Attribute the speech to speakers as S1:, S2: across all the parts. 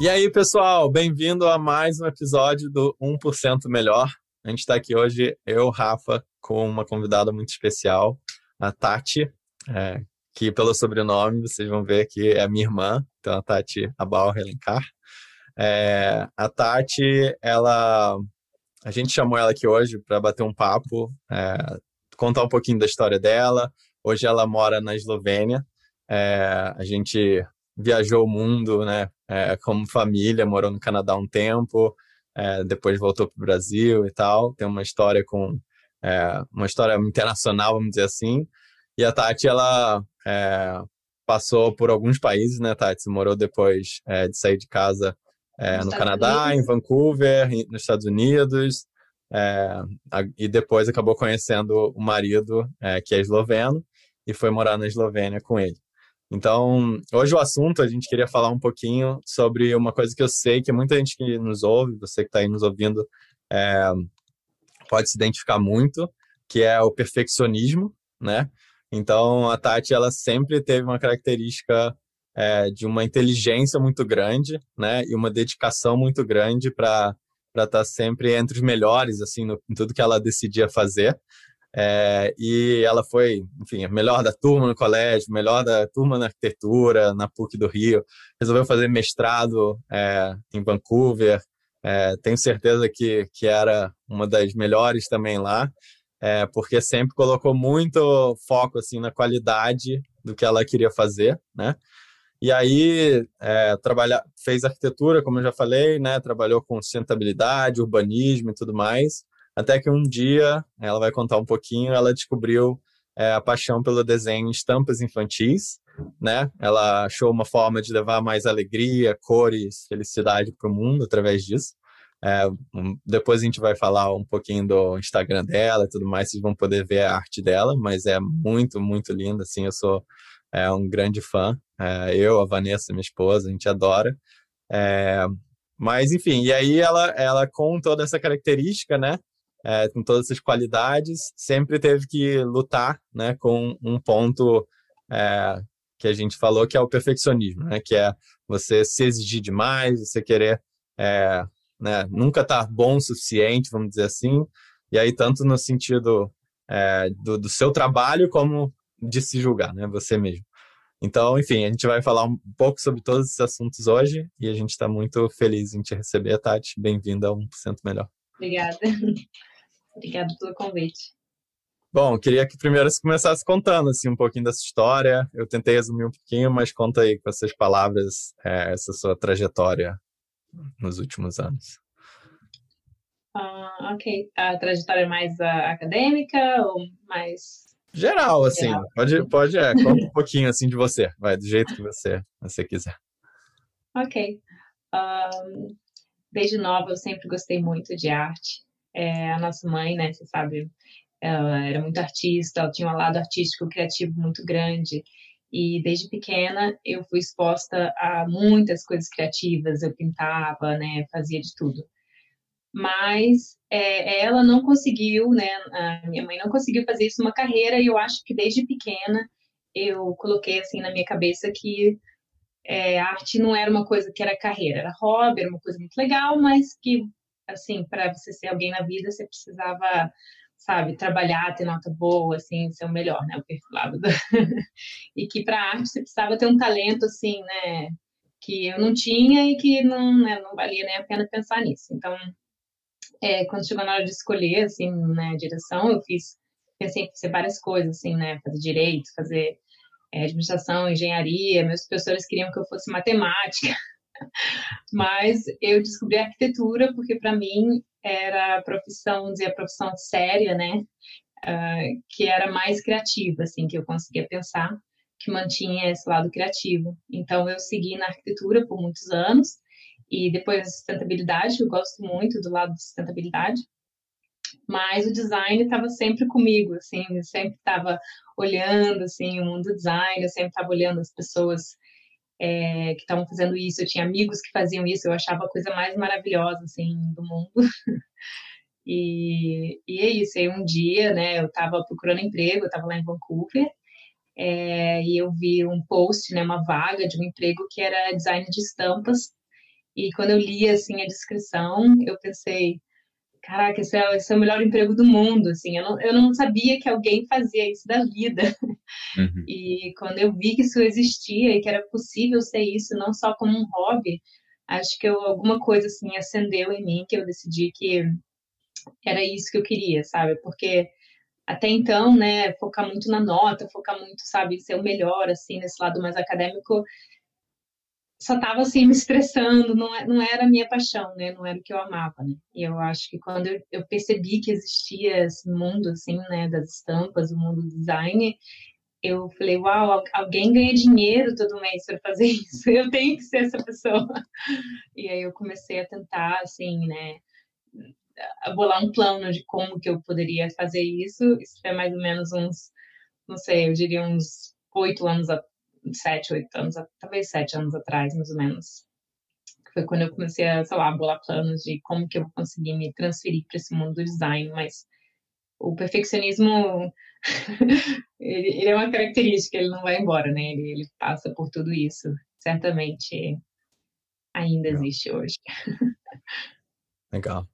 S1: E aí, pessoal, bem-vindo a mais um episódio do 1% Melhor. A gente está aqui hoje, eu, Rafa, com uma convidada muito especial, a Tati, é, que pelo sobrenome vocês vão ver que é minha irmã, então a Tati Abal Relencar. É, a Tati, ela, a gente chamou ela aqui hoje para bater um papo, é, contar um pouquinho da história dela. Hoje ela mora na Eslovênia. É, a gente viajou o mundo, né, é, como família, morou no Canadá um tempo, é, depois voltou para o Brasil e tal. Tem uma história com é, uma história internacional, vamos dizer assim. E a Tati, ela é, passou por alguns países, né, Tati? Você morou depois é, de sair de casa no Canadá, Unidos. em Vancouver, nos Estados Unidos. e depois acabou conhecendo o marido, que é esloveno, e foi morar na Eslovênia com ele. Então, hoje o assunto, a gente queria falar um pouquinho sobre uma coisa que eu sei que muita gente que nos ouve, você que está aí nos ouvindo, é, pode se identificar muito, que é o perfeccionismo, né? Então, a Tati, ela sempre teve uma característica é, de uma inteligência muito grande, né? E uma dedicação muito grande para estar tá sempre entre os melhores, assim, no, em tudo que ela decidia fazer. É, e ela foi, enfim, a melhor da turma no colégio, melhor da turma na arquitetura, na PUC do Rio. Resolveu fazer mestrado é, em Vancouver. É, tenho certeza que, que era uma das melhores também lá, é, porque sempre colocou muito foco assim na qualidade do que ela queria fazer, né? E aí é, trabalha, fez arquitetura, como eu já falei, né? Trabalhou com sustentabilidade, urbanismo e tudo mais. Até que um dia, ela vai contar um pouquinho, ela descobriu é, a paixão pelo desenho em estampas infantis, né? Ela achou uma forma de levar mais alegria, cores, felicidade para o mundo através disso. É, depois a gente vai falar um pouquinho do Instagram dela e tudo mais, vocês vão poder ver a arte dela, mas é muito, muito linda, assim, eu sou é, um grande fã. É, eu, a Vanessa, minha esposa, a gente adora. É, mas, enfim, e aí ela, ela com toda essa característica, né, é, com todas essas qualidades, sempre teve que lutar né, com um ponto é, que a gente falou que é o perfeccionismo, né, que é você se exigir demais, você querer é, né, nunca estar tá bom o suficiente, vamos dizer assim, e aí tanto no sentido é, do, do, seu trabalho como de se julgar, né, você mesmo. Então, enfim, a gente vai falar um pouco sobre todos esses assuntos hoje e a gente está muito feliz em te receber, Tati. Bem-vinda a 1% Melhor.
S2: Obrigada. Obrigada pelo convite.
S1: Bom, queria que primeiro você começasse contando assim, um pouquinho dessa história. Eu tentei resumir um pouquinho, mas conta aí com essas palavras é, essa sua trajetória nos últimos anos.
S2: Uh, ok. A trajetória mais uh, acadêmica ou mais...
S1: Geral, assim. Geral. Pode, pode é, conta um pouquinho assim de você. Vai, do jeito que você, você quiser.
S2: Ok. Um, desde nova eu sempre gostei muito de arte. É, a nossa mãe, né, você sabe, ela era muito artista, ela tinha um lado artístico criativo muito grande. E desde pequena eu fui exposta a muitas coisas criativas, eu pintava, né, fazia de tudo. Mas é, ela não conseguiu, né, a minha mãe não conseguiu fazer isso uma carreira e eu acho que desde pequena eu coloquei assim na minha cabeça que é, arte não era uma coisa que era carreira, era hobby, era uma coisa muito legal, mas que assim, para você ser alguém na vida, você precisava, sabe, trabalhar, ter nota boa, assim, ser o melhor, né, o perfilado. Do... e que para arte você precisava ter um talento, assim, né, que eu não tinha e que não, né, não valia nem a pena pensar nisso. Então, é, quando chegou na hora de escolher, assim, né, direção, eu fiz, pensei em fazer várias coisas, assim, né, fazer direito, fazer é, administração, engenharia, meus professores queriam que eu fosse matemática, Mas eu descobri arquitetura porque para mim era a profissão, dizer a profissão séria, né? Uh, que era mais criativa, assim, que eu conseguia pensar, que mantinha esse lado criativo. Então eu segui na arquitetura por muitos anos e depois a sustentabilidade, eu gosto muito do lado de sustentabilidade. Mas o design estava sempre comigo, assim, eu sempre estava olhando assim o mundo do design, eu sempre estava olhando as pessoas é, que estavam fazendo isso, eu tinha amigos que faziam isso, eu achava a coisa mais maravilhosa, assim, do mundo. e, e é isso, aí um dia, né, eu estava procurando emprego, eu estava lá em Vancouver, é, e eu vi um post, né, uma vaga de um emprego que era design de estampas, E quando eu li, assim, a descrição, eu pensei, caraca, esse é, esse é, o melhor emprego do mundo, assim, eu não, eu não sabia que alguém fazia isso da vida. Uhum. E quando eu vi que isso existia e que era possível ser isso, não só como um hobby, acho que eu, alguma coisa, assim, acendeu em mim, que eu decidi que era isso que eu queria, sabe? Porque até então, né, focar muito na nota, focar muito, sabe, ser o melhor, assim, nesse lado mais acadêmico, só estava assim me estressando, não, é, não era a minha paixão, né? Não era o que eu amava, né? E eu acho que quando eu, eu percebi que existia esse mundo assim, né, das estampas, o mundo do design, eu falei, uau, alguém ganha dinheiro todo mês para fazer isso, eu tenho que ser essa pessoa. E aí eu comecei a tentar, assim, né, a bolar um plano de como que eu poderia fazer isso. Isso foi mais ou menos uns, não sei, eu diria uns oito anos, sete, oito anos, talvez sete anos atrás, mais ou menos. Foi quando eu comecei a, sei lá, bolar planos de como que eu vou conseguir me transferir para esse mundo do design, mas o perfeccionismo ele, ele, é uma característica, ele não vai embora, né? Ele, ele passa por tudo isso. Certamente ainda Legal. existe hoje.
S1: Legal.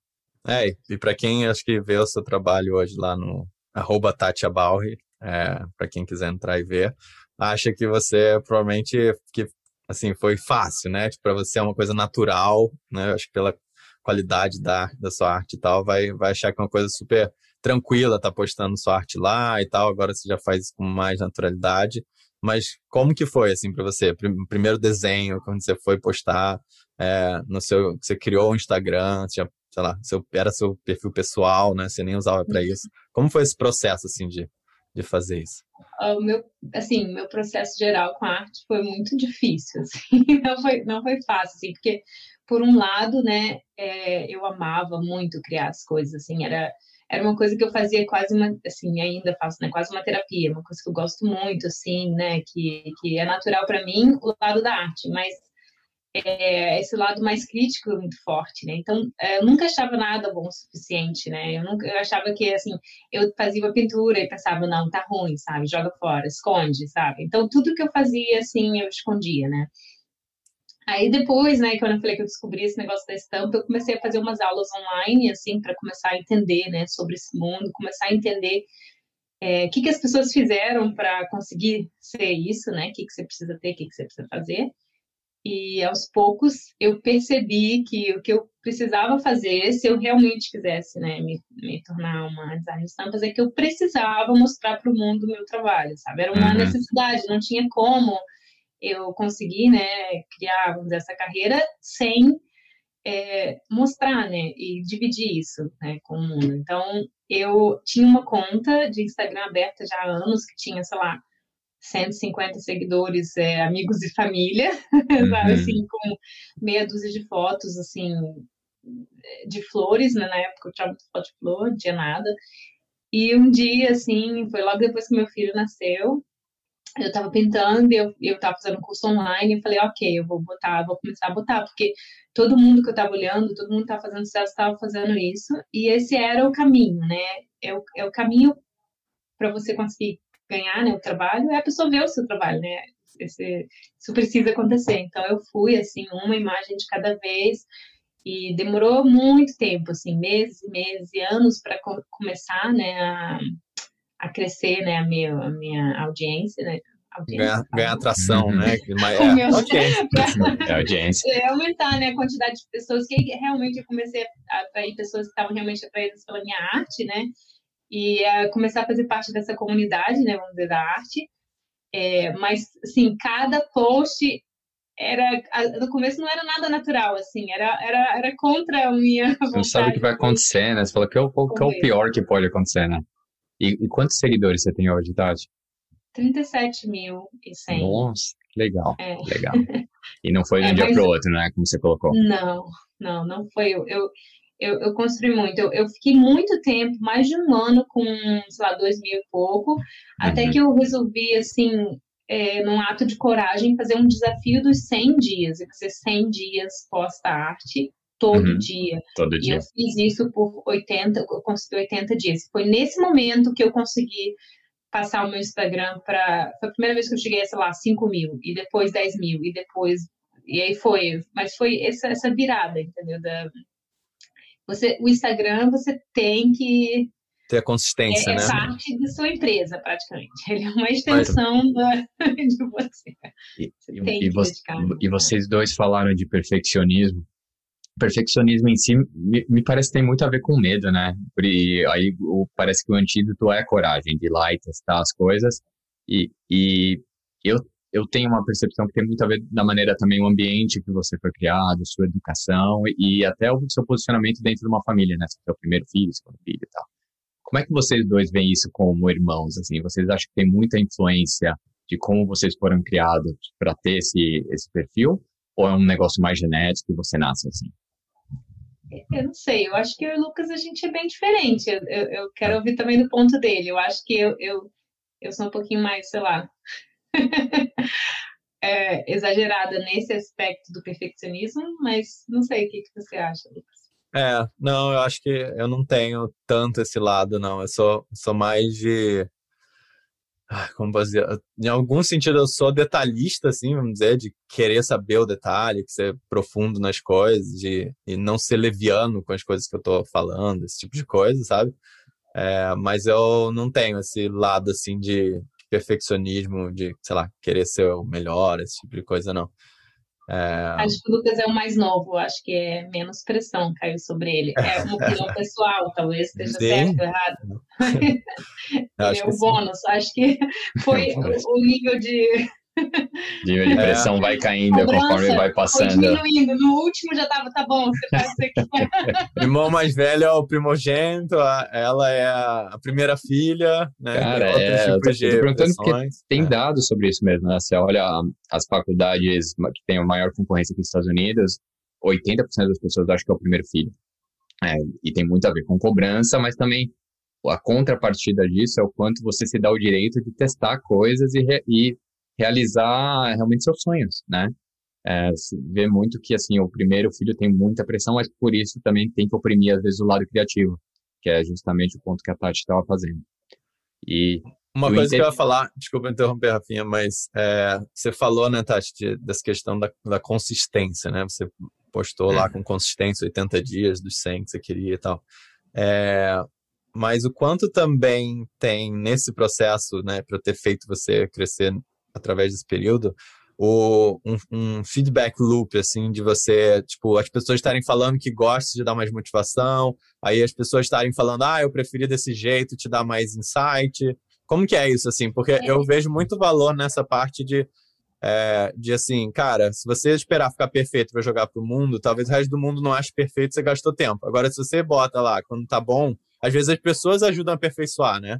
S1: É, e para quem acho que vê o seu trabalho hoje lá no arroba Balri, é, para quem quiser entrar e ver, acha que você provavelmente que assim foi fácil, né? Tipo, para você é uma coisa natural, né? Acho que pela qualidade da, da sua arte e tal, vai, vai achar que é uma coisa super tranquila, tá postando sua arte lá e tal. Agora você já faz isso com mais naturalidade. Mas como que foi assim para você? Primeiro desenho, quando você foi postar é, no seu, você criou o um Instagram, sei lá, seu, era seu perfil pessoal, né? Você nem usava para isso. Como foi esse processo assim de de fazer isso?
S2: O meu, assim, meu processo geral com a arte foi muito difícil, assim, não foi, não foi fácil, assim, porque por um lado, né, é, eu amava muito criar as coisas, assim, era era uma coisa que eu fazia quase uma, assim, ainda faço, né, quase uma terapia, uma coisa que eu gosto muito, assim, né, que, que é natural para mim, o lado da arte, mas é, esse lado mais crítico é muito forte, né? Então, é, eu nunca achava nada bom o suficiente, né? Eu, nunca, eu achava que, assim, eu fazia uma pintura e pensava, não, tá ruim, sabe? Joga fora, esconde, sabe? Então, tudo que eu fazia, assim, eu escondia, né? Aí depois, né, quando eu falei que eu descobri esse negócio da estampa, eu comecei a fazer umas aulas online, assim, para começar a entender, né, sobre esse mundo, começar a entender é, o que, que as pessoas fizeram para conseguir ser isso, né, o que, que você precisa ter, o que, que você precisa fazer. E aos poucos eu percebi que o que eu precisava fazer, se eu realmente quisesse né, me, me tornar uma designer de estampas, é que eu precisava mostrar para o mundo o meu trabalho, sabe? Era uma uhum. necessidade, não tinha como eu conseguir né, criar vamos dizer, essa carreira sem é, mostrar né, e dividir isso né, com o mundo. Então, eu tinha uma conta de Instagram aberta já há anos, que tinha, sei lá, 150 seguidores, é, amigos e família, uhum. sabe, assim, com meia dúzia de fotos, assim, de flores, né, na época eu tinha muito foto de flor, não tinha nada, e um dia, assim, foi logo depois que meu filho nasceu, eu tava pintando e eu, eu tava fazendo um curso online e falei, ok, eu vou botar, vou começar a botar, porque todo mundo que eu tava olhando, todo mundo que tava fazendo sucesso tava fazendo isso, e esse era o caminho, né, é o, é o caminho para você conseguir ganhar né, o trabalho é a pessoa ver o seu trabalho, né? Esse, isso precisa acontecer. Então eu fui assim uma imagem de cada vez e demorou muito tempo, assim meses, meses e anos para co começar, né, a, a, crescer, né, a minha, a minha audiência, né?
S1: Ganhar, ganhar atração, né?
S2: Mas, é, meu, audiência. é audiência. É aumentar né, a quantidade de pessoas que realmente eu comecei a atrair pessoas que estavam realmente atraídas pela minha arte, né? E começar a fazer parte dessa comunidade, né, vamos dizer, da arte. É, mas, assim, cada post era no começo não era nada natural assim era era, era contra a minha vontade.
S3: você não sabe o que vai acontecer né você falou que é o, que é o pior que pode acontecer né e, e, quantos seguidores você tem hoje Tati?
S2: 37 mil e 100
S3: nossa legal é. legal e não foi de um é, dia para o outro né como você colocou
S2: não não não foi eu, eu eu, eu construí muito. Eu, eu, fiquei muito tempo, mais de um ano com, sei lá, dois mil e pouco, uhum. até que eu resolvi, assim, é, num ato de coragem, fazer um desafio dos 100 dias, e fazer 100 dias posta-arte todo uhum. dia.
S3: Todo
S2: e
S3: dia.
S2: eu fiz isso por 80, eu consegui 80 dias. Foi nesse momento que eu consegui passar o meu Instagram para. Foi a primeira vez que eu cheguei a, sei lá, 5 mil, e depois 10 mil, e depois e aí foi, mas foi essa, essa virada, entendeu? Da, você, o Instagram você tem que
S1: ter a consistência,
S2: é,
S1: né?
S2: É parte de sua empresa, praticamente. Ele é uma extensão Mas... da, de você.
S3: E, e, você, e, vocês dois falaram de perfeccionismo. Perfeccionismo em si me, me, parece que tem muito a ver com medo, né? E aí o, parece que o antídoto é a coragem de ir lá e testar as coisas. E, e eu, eu tenho uma percepção que tem muito a ver da maneira também o ambiente que você foi criado, sua educação e, até o seu posicionamento dentro de uma família, né? Se é o primeiro filho, segundo filho e tal. Como é que vocês dois veem isso como irmãos? Assim, vocês acham que tem muita influência de como vocês foram criados para ter esse, esse perfil? Ou é um negócio mais genético e você nasce assim?
S2: Eu não sei, eu acho que eu e o Lucas a gente é bem diferente. Eu, eu, eu quero ouvir também do ponto dele. Eu acho que eu, eu, eu sou um pouquinho mais, sei lá, é, exagerada nesse aspecto do perfeccionismo, mas não sei o que, que você acha, Lucas.
S1: É, não, eu acho que eu não tenho tanto esse lado, não. Eu sou, sou mais de. Como dizer? Em algum sentido, eu sou detalhista, assim, vamos dizer, de querer saber o detalhe, que ser profundo nas coisas, de, e não ser leviano com as coisas que eu tô falando, esse tipo de coisa, sabe? É, mas eu não tenho esse lado, assim, de perfeccionismo, de, sei lá, querer ser o melhor, esse tipo de coisa, não.
S2: É... Acho que o Lucas é o mais novo, acho que é menos pressão caiu sobre ele. É uma opinião pessoal, talvez esteja sim. certo ou errado. é o bônus, sim. acho que foi o nível de
S3: Nível de é. pressão é. vai caindo Cobrança, conforme vai passando.
S2: diminuindo. No último já tava, tá bom, você faz isso
S1: aqui. o irmão mais velho é o primogênito, ela é a primeira filha, né?
S3: Cara, é, eu tô, tô perguntando porque tem é. dados sobre isso mesmo, né? Você olha as faculdades que têm a maior concorrência aqui nos Estados Unidos, 80% das pessoas acham que é o primeiro filho. É, e tem muito a ver com cobrança, mas também a contrapartida disso é o quanto você se dá o direito de testar coisas e, e realizar realmente seus sonhos, né? É, vê muito que, assim, o primeiro filho tem muita pressão, mas por isso também tem que oprimir, às vezes, o lado criativo, que é justamente o ponto que a Tati estava fazendo. E
S1: uma coisa que eu ia falar, desculpa interromper, Rafinha, mas é, você falou, né, Tati, de, dessa questão da, da, consistência, né? Você postou lá com consistência 80 dias dos 100 que você queria e tal. É, mas o quanto também tem nesse processo, né, para ter feito você crescer através desse período, o, um, um, feedback loop, assim, de você, tipo, as pessoas estarem falando que gostam de dar mais motivação, aí as pessoas estarem falando, ah, eu preferi desse jeito, te dar mais insight. Como que é isso, assim? Porque é. eu vejo muito valor nessa parte de, é, de assim, cara, se você esperar ficar perfeito para jogar pro mundo, talvez o resto do mundo não ache perfeito, você gastou tempo. Agora, se você bota lá, quando tá bom, às vezes as pessoas ajudam a aperfeiçoar, né?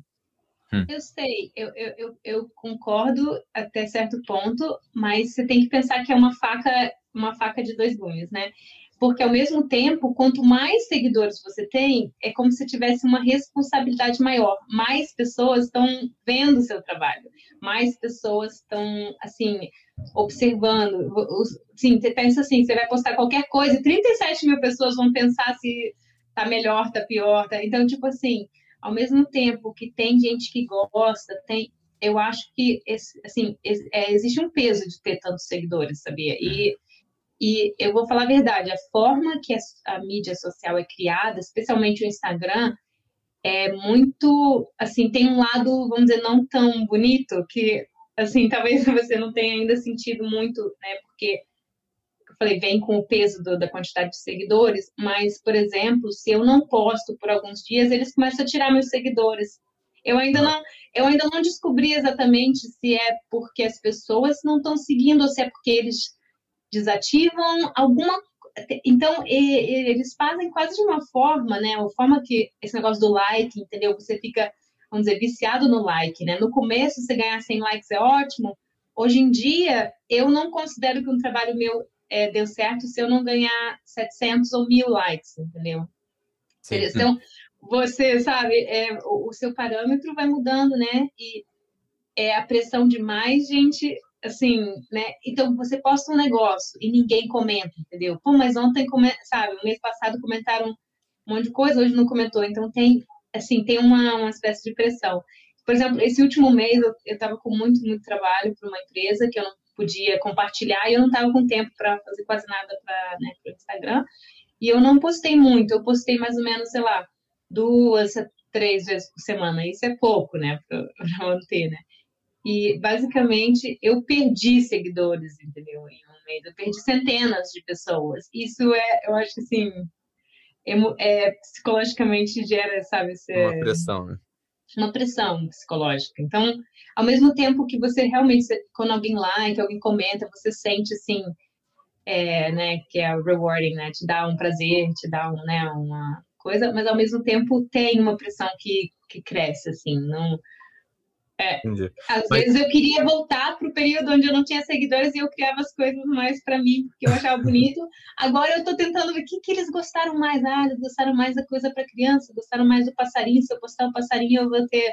S2: Hum. Eu sei, eu, eu, eu, concordo até certo ponto, mas você tem que pensar que é uma faca, uma faca de dois gumes, né? Porque ao mesmo tempo, quanto mais seguidores você tem, é como se tivesse uma responsabilidade maior. Mais pessoas estão vendo o seu trabalho, mais pessoas estão assim observando. Sim, você pensa assim, você vai postar qualquer coisa, 37 mil pessoas vão pensar se tá melhor, tá pior, tá... então tipo assim ao mesmo tempo que tem gente que gosta, tem, eu acho que assim é, existe um peso de ter tantos seguidores, sabia? E, e eu vou falar a verdade, a forma que a, a mídia social é criada, especialmente o Instagram, é muito assim tem um lado, vamos dizer, não tão bonito que assim talvez você não tenha ainda sentido muito, né? Porque falei, vem com o peso do, da quantidade de seguidores, mas, por exemplo, se eu não posto por alguns dias, eles começam a tirar meus seguidores. Eu ainda não, eu ainda não descobri exatamente se é porque as pessoas não estão seguindo ou se é porque eles desativam alguma então eles fazem quase de uma forma, né? A forma que esse negócio do like, entendeu? Você fica, vamos dizer, viciado no like, né? No começo você ganhar 100 likes é ótimo. Hoje em dia eu não considero que um trabalho meu é, deu certo se eu não ganhar 700 ou mil likes, entendeu? Sim. Então, você sabe, é, o, o, seu parâmetro vai mudando, né? E é a pressão de mais gente, assim, né? Então, você posta um negócio e ninguém comenta, entendeu? Pô, mas ontem, sabe, mês passado comentaram um monte de coisa, hoje não comentou. Então, tem, assim, tem uma, uma espécie de pressão. Por exemplo, esse último mês eu estava com muito, muito trabalho para uma empresa que eu não podia compartilhar e eu não estava com tempo para fazer quase nada para né, o Instagram. E eu não postei muito, eu postei mais ou menos, sei lá, duas, três vezes por semana. Isso é pouco, né, para manter, né? E basicamente eu perdi seguidores, entendeu? Em um mês, eu perdi centenas de pessoas. Isso é, eu acho que assim, é, é psicologicamente gera, sabe,
S1: ser, uma pressão, né?
S2: Uma pressão psicológica. Então, ao mesmo tempo que você realmente, quando alguém like, alguém comenta, você sente assim, é, né, que é rewarding, né, te dá um prazer, te dá um, né, uma coisa, mas ao mesmo tempo tem uma pressão que, que cresce, assim, não é. Às Mas... vezes eu queria voltar para o período onde eu não tinha seguidores e eu criava as coisas mais para mim, porque eu achava bonito. Agora eu estou tentando ver o que, que eles gostaram mais. Ah, eles gostaram mais da coisa para criança, gostaram mais do passarinho. Se eu postar um passarinho, eu vou ter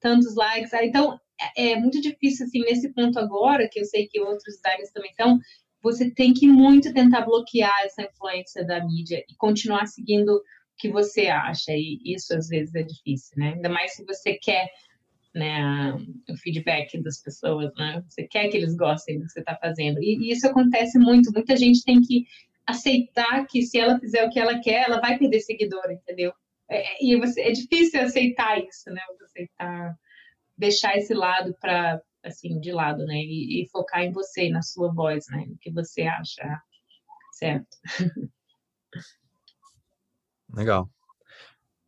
S2: tantos likes. Ah, então é, é muito difícil, assim, nesse ponto agora, que eu sei que outros designers também estão. Você tem que muito tentar bloquear essa influência da mídia e continuar seguindo o que você acha. E isso às vezes é difícil, né? Ainda mais se você quer né, o feedback das pessoas, né? Você quer que eles gostem do que você está fazendo. E, e, isso acontece muito. Muita gente tem que aceitar que se ela fizer o que ela quer, ela vai perder seguidor, entendeu? É, e você, é difícil aceitar isso, né? Aceitar, deixar esse lado para assim de lado, né? E, e, focar em você, na sua voz, né? O que você acha certo.
S1: Legal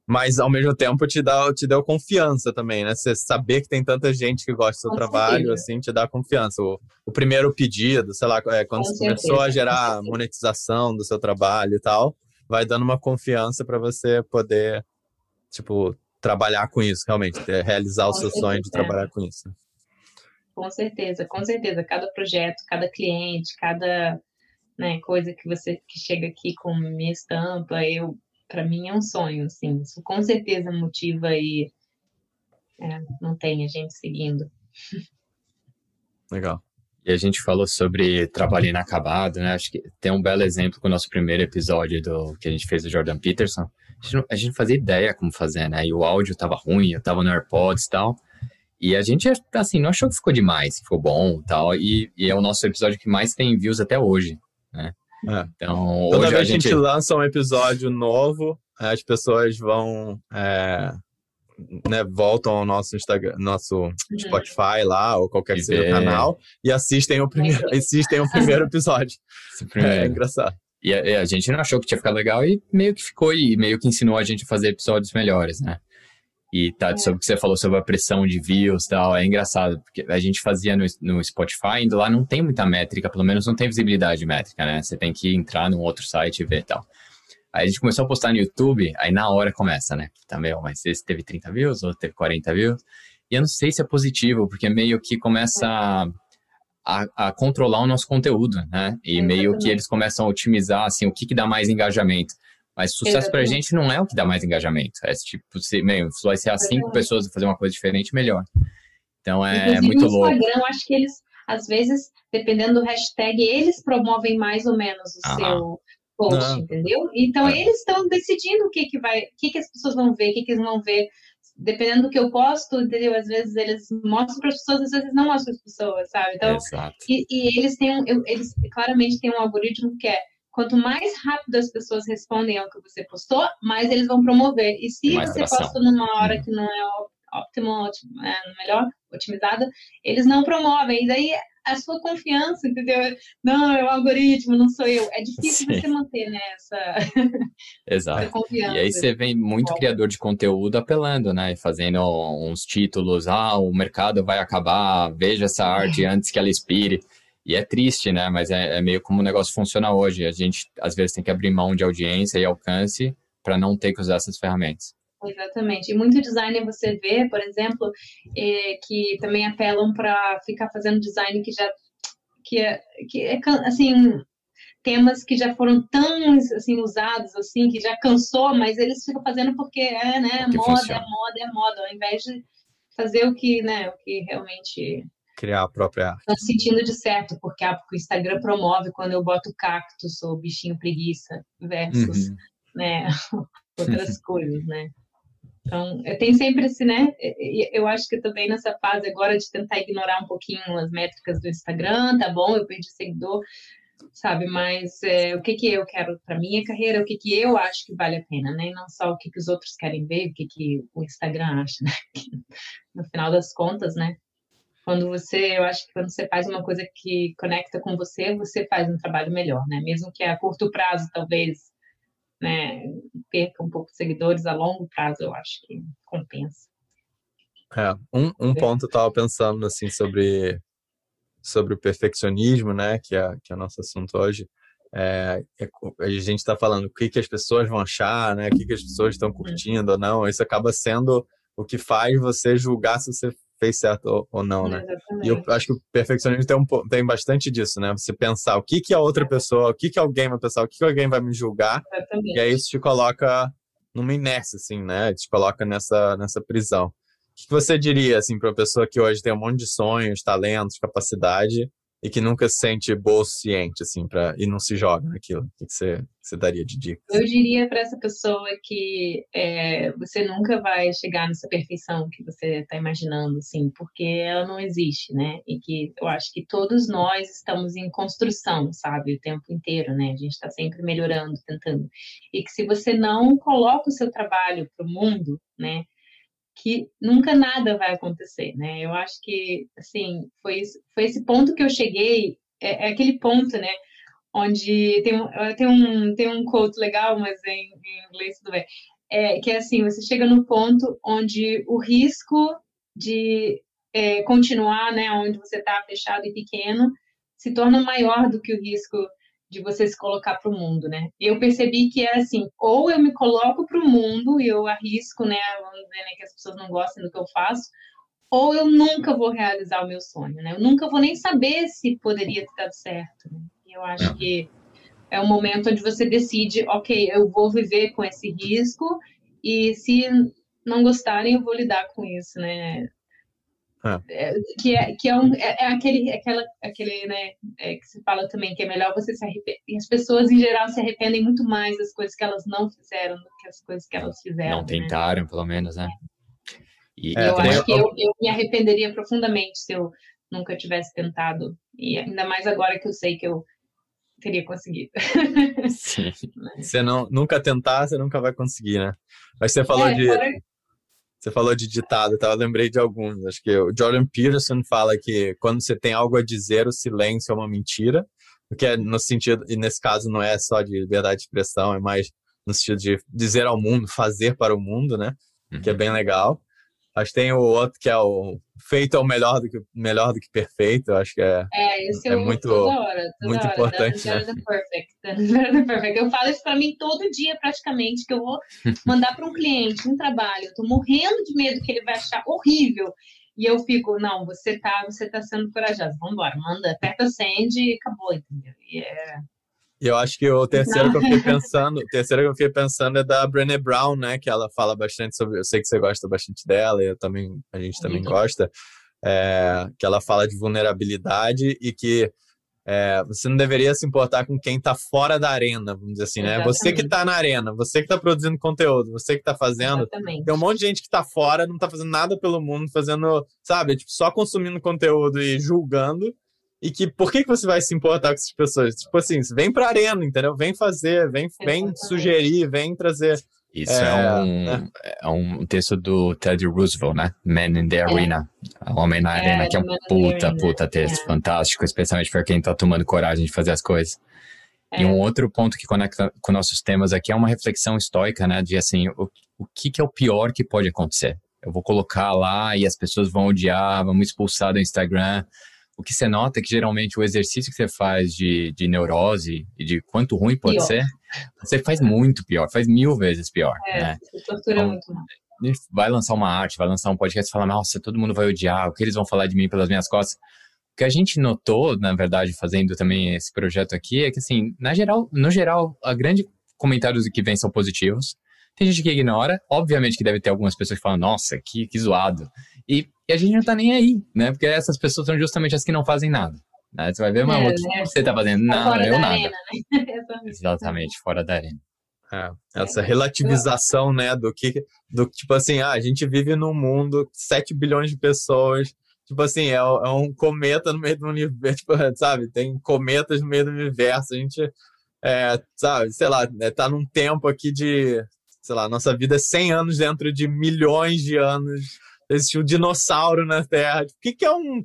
S1: mas ao mesmo tempo te dá te deu confiança também, né? Você saber que tem tanta gente que gosta do seu Com trabalho, certeza. assim, te dá confiança. O, o primeiro pedido, sei lá, é, quando você começou a gerar monetização do seu trabalho e tal, vai dando uma confiança para você poder, tipo, trabalhar com isso, realmente, realizar com o seu certeza. sonho de trabalhar com isso.
S2: Com certeza, com certeza. Cada projeto, cada cliente, cada né, coisa que você que chega aqui com minha estampa, eu para mim é um sonho, assim. Isso com certeza motiva e é, não tem a gente seguindo.
S1: Legal.
S3: E a gente falou sobre trabalho inacabado, né? Acho que tem um belo exemplo com o nosso primeiro episódio do que a gente fez do Jordan Peterson. A gente, não, a gente não fazia ideia como fazer, né? E o áudio tava ruim, eu tava no AirPods e tal. E a gente, assim, não achou que ficou demais, ficou bom e tal. E é o nosso episódio que mais tem views até hoje, né?
S1: É. Então, Toda vez a gente... a gente lança um episódio novo, as pessoas vão. É, né, voltam ao nosso Instagram, nosso uhum. Spotify lá, ou qualquer que seja o canal, e assistem o primeiro, assistem o primeiro episódio. É, é engraçado.
S3: E a, a, gente não achou que tinha ficado legal e meio que ficou e meio que ensinou a gente a fazer episódios melhores, né? E tá, é. sobre o que você falou sobre a pressão de views e tal, é engraçado, porque a gente fazia no, no Spotify, indo lá não tem muita métrica, pelo menos não tem visibilidade métrica, né? Você tem que entrar num outro site e ver e tal. Aí a gente começou a postar no YouTube, aí na hora começa, né? Tá mas esse teve 30 views, outro teve 40 views. E eu não sei se é positivo, porque meio que começa a, a, a controlar o nosso conteúdo, né? E meio que eles começam a otimizar, assim, o que, que dá mais engajamento. Mas sucesso para a gente não é o que dá mais engajamento. É tipo, se, meio, influenciar cinco pessoas a fazer uma coisa diferente, melhor. Então é Inclusive, muito louco.
S2: No Instagram, eu acho que eles, às vezes, dependendo do hashtag, eles promovem mais ou menos o Aham. seu post, não. entendeu? Então é. eles estão decidindo o que, que vai, o que, que as pessoas vão ver, o que, que eles vão ver. Dependendo do que eu posto, entendeu? Às vezes eles mostram para as pessoas, às vezes não mostram para as pessoas, sabe? Então, e, e, eles têm um, eles claramente têm um algoritmo que é quanto mais rápido as pessoas respondem ao que você postou, mais eles vão promover. E se você atração. posta numa hora que não é óptimo, é, melhor, otimizada, eles não promovem. E daí a sua confiança, entendeu? Não, é o algoritmo, não sou eu. É difícil Sim. você manter né, essa,
S3: Exato. essa confiança. E aí você vem muito criador de conteúdo apelando, né? Fazendo uns títulos, ah, o mercado vai acabar, veja essa arte antes que ela expire. E é triste, né? Mas é, é, meio como o negócio funciona hoje. A gente, às vezes, tem que abrir mão de audiência e alcance para não ter que usar essas ferramentas.
S2: Exatamente. E muito designer você vê, por exemplo, é, que também apelam para ficar fazendo design que já que é, que é assim temas que já foram tão assim usados assim que já cansou, mas eles ficam fazendo porque é né moda, é funciona. é moda, é moda, ao invés de fazer o que né o que realmente
S1: criar a própria arte.
S2: Tá sentindo de certo, porque, ah, porque o Instagram promove quando eu boto cactus ou bichinho preguiça versus, uhum. né, outras coisas, né? Então, eu tenho sempre esse, né? Eu acho que também nessa fase agora de tentar ignorar um pouquinho as métricas do Instagram, tá bom, eu perdi seguidor, sabe? Mas é, o que que eu quero para minha carreira, o que que eu acho que vale a pena, né? E não só o que que os outros querem ver, o que que o Instagram acha, né? No final das contas, né? Quando você, eu acho que quando você faz uma coisa que conecta com você, você faz um trabalho melhor, né? Mesmo que a curto prazo, talvez, né, perca um pouco de seguidores, a longo prazo, eu acho que compensa.
S1: É, um, um ponto eu estava pensando, assim, sobre, sobre o perfeccionismo, né, que é, que é o nosso assunto hoje, é, é, a gente está falando o que, que as pessoas vão achar, né? O que, que as pessoas estão uhum. curtindo ou não. Isso acaba sendo o que faz você julgar se você fez certo ou, ou não, né? E eu acho que o perfeccionismo tem, um, tem bastante disso, né? Você pensar o que que a outra pessoa, o que que alguém vai pensar, o que que alguém vai me julgar, Exatamente. e aí isso te coloca numa inércia, assim, né? Te coloca nessa, nessa prisão. O que você diria, assim, para uma pessoa que hoje tem um monte de sonhos, talentos, capacidade, e que nunca se sente boa o suficiente, assim, para e não se joga naquilo? O que você, você daria de dica?
S2: Eu diria para essa pessoa que é, você nunca vai chegar nessa perfeição que você está imaginando, assim, porque ela não existe, né? E que eu acho que todos nós estamos em construção, sabe, o tempo inteiro, né? A gente está sempre melhorando, tentando. E que se você não coloca o seu trabalho para o mundo, né? Que nunca nada vai acontecer, né? Eu acho que, assim, foi, foi esse ponto que eu cheguei, é, é aquele ponto, né? Onde tem tem um, tem um quote legal, mas em, em inglês tudo bem, é, que é assim, você chega no ponto onde o risco de é, continuar, né, onde você está fechado e pequeno, se torna maior do que o risco de você se colocar para o mundo, né? Eu percebi que é assim, ou eu me coloco para o mundo e eu arrisco, né, vamos dizer, né, que as pessoas não gostem do que eu faço, ou eu nunca vou realizar o meu sonho, né? Eu nunca vou nem saber se poderia ter dado certo. Né? Eu acho é. que é um momento onde você decide, ok, eu vou viver com esse risco e se não gostarem, eu vou lidar com isso, né? É. é. que é, que é, um, é, é, aquele, aquela, aquele, né, é, que se fala também que é melhor você se arrepender. As pessoas, em geral, se arrependem muito mais das coisas que elas não fizeram do que as coisas que elas fizeram.
S3: Não né? tentaram, né? pelo menos, né?
S2: E, eu acho que eu, eu me arrependeria profundamente se eu nunca tivesse tentado. E ainda mais agora que eu sei que eu teria conseguido.
S1: Sim. Você não, nunca tentar, você nunca vai conseguir, né? Mas você falou de... Fora você falou de ditado, tá? eu lembrei de alguns. Acho que o Jordan Peterson fala que quando você tem algo a dizer, o silêncio é uma mentira. Porque é no sentido, e nesse caso não é só de liberdade de expressão, é mais no sentido de dizer ao mundo, fazer para o mundo, né? Uhum. Que é bem legal. Acho que tem o outro que é o feito é o melhor do que, melhor do que perfeito. Acho que é,
S2: é, esse é muito, toda hora, toda
S1: muito
S2: hora,
S1: importante.
S2: Né? Perfect. Eu falo isso para mim todo dia, praticamente, que eu vou mandar para um cliente um trabalho. Eu estou morrendo de medo que ele vai achar horrível. E eu fico, não, você tá, você tá sendo corajoso. Vamos embora, manda, aperta send e acabou, entendeu? E é
S1: e eu acho que o terceiro que eu fiquei pensando, o terceiro que eu fiquei pensando é da Brené Brown, né? Que ela fala bastante sobre. Eu sei que você gosta bastante dela, e eu também, a gente também gosta. É, que ela fala de vulnerabilidade e que é, você não deveria se importar com quem está fora da arena, vamos dizer assim, né? Exatamente. Você que está na arena, você que está produzindo conteúdo, você que está fazendo. Exatamente. Tem um monte de gente que está fora, não está fazendo nada pelo mundo, fazendo, sabe, tipo, só consumindo conteúdo e julgando e que por que, que você vai se importar com essas pessoas? Tipo assim, vem pra arena, entendeu? Vem fazer, vem, vem sugerir, vem trazer.
S3: Isso é, é um, né? é um texto do Teddy Roosevelt, né? Man in the é. Arena. Homem na Arena, é, que é um puta, puta texto é. fantástico, especialmente para quem tá tomando coragem de fazer as coisas. E um outro ponto que conecta com nossos temas aqui é uma reflexão estoica, né? De assim, o, o que, que é o pior que pode acontecer? Eu vou colocar lá e as pessoas vão odiar, vão me expulsar do Instagram o que você nota é que geralmente o exercício que você faz de, de neurose e de quanto ruim pode pior. ser, você faz muito pior, faz mil vezes pior. É, né?
S2: tortura então, muito mais.
S3: Vai lançar uma arte, vai lançar um podcast e fala, nossa, todo mundo vai odiar, o que eles vão falar de mim pelas minhas costas. O que a gente notou, na verdade, fazendo também esse projeto aqui, é que, assim, na geral, no geral, a grande comentários que vem são positivos. Tem gente que ignora, obviamente que deve ter algumas pessoas que falam, nossa, que, que zoado. E e a gente não tá nem aí, né? Porque essas pessoas são justamente as que não fazem nada. Né? Você vai ver, mas é, o que é, você tá fazendo? Não, eu nada. Arena, né? Exatamente, fora da arena.
S1: É, essa relativização, né, do que, do tipo assim, ah, a gente vive num mundo, 7 bilhões de pessoas, tipo assim, é, é um cometa no meio do universo, tipo, sabe, tem cometas no meio do universo, a gente, é, sabe, sei lá, é, tá num tempo aqui de, sei lá, nossa vida é 100 anos dentro de milhões de anos, existe um dinossauro na Terra, o que que é um,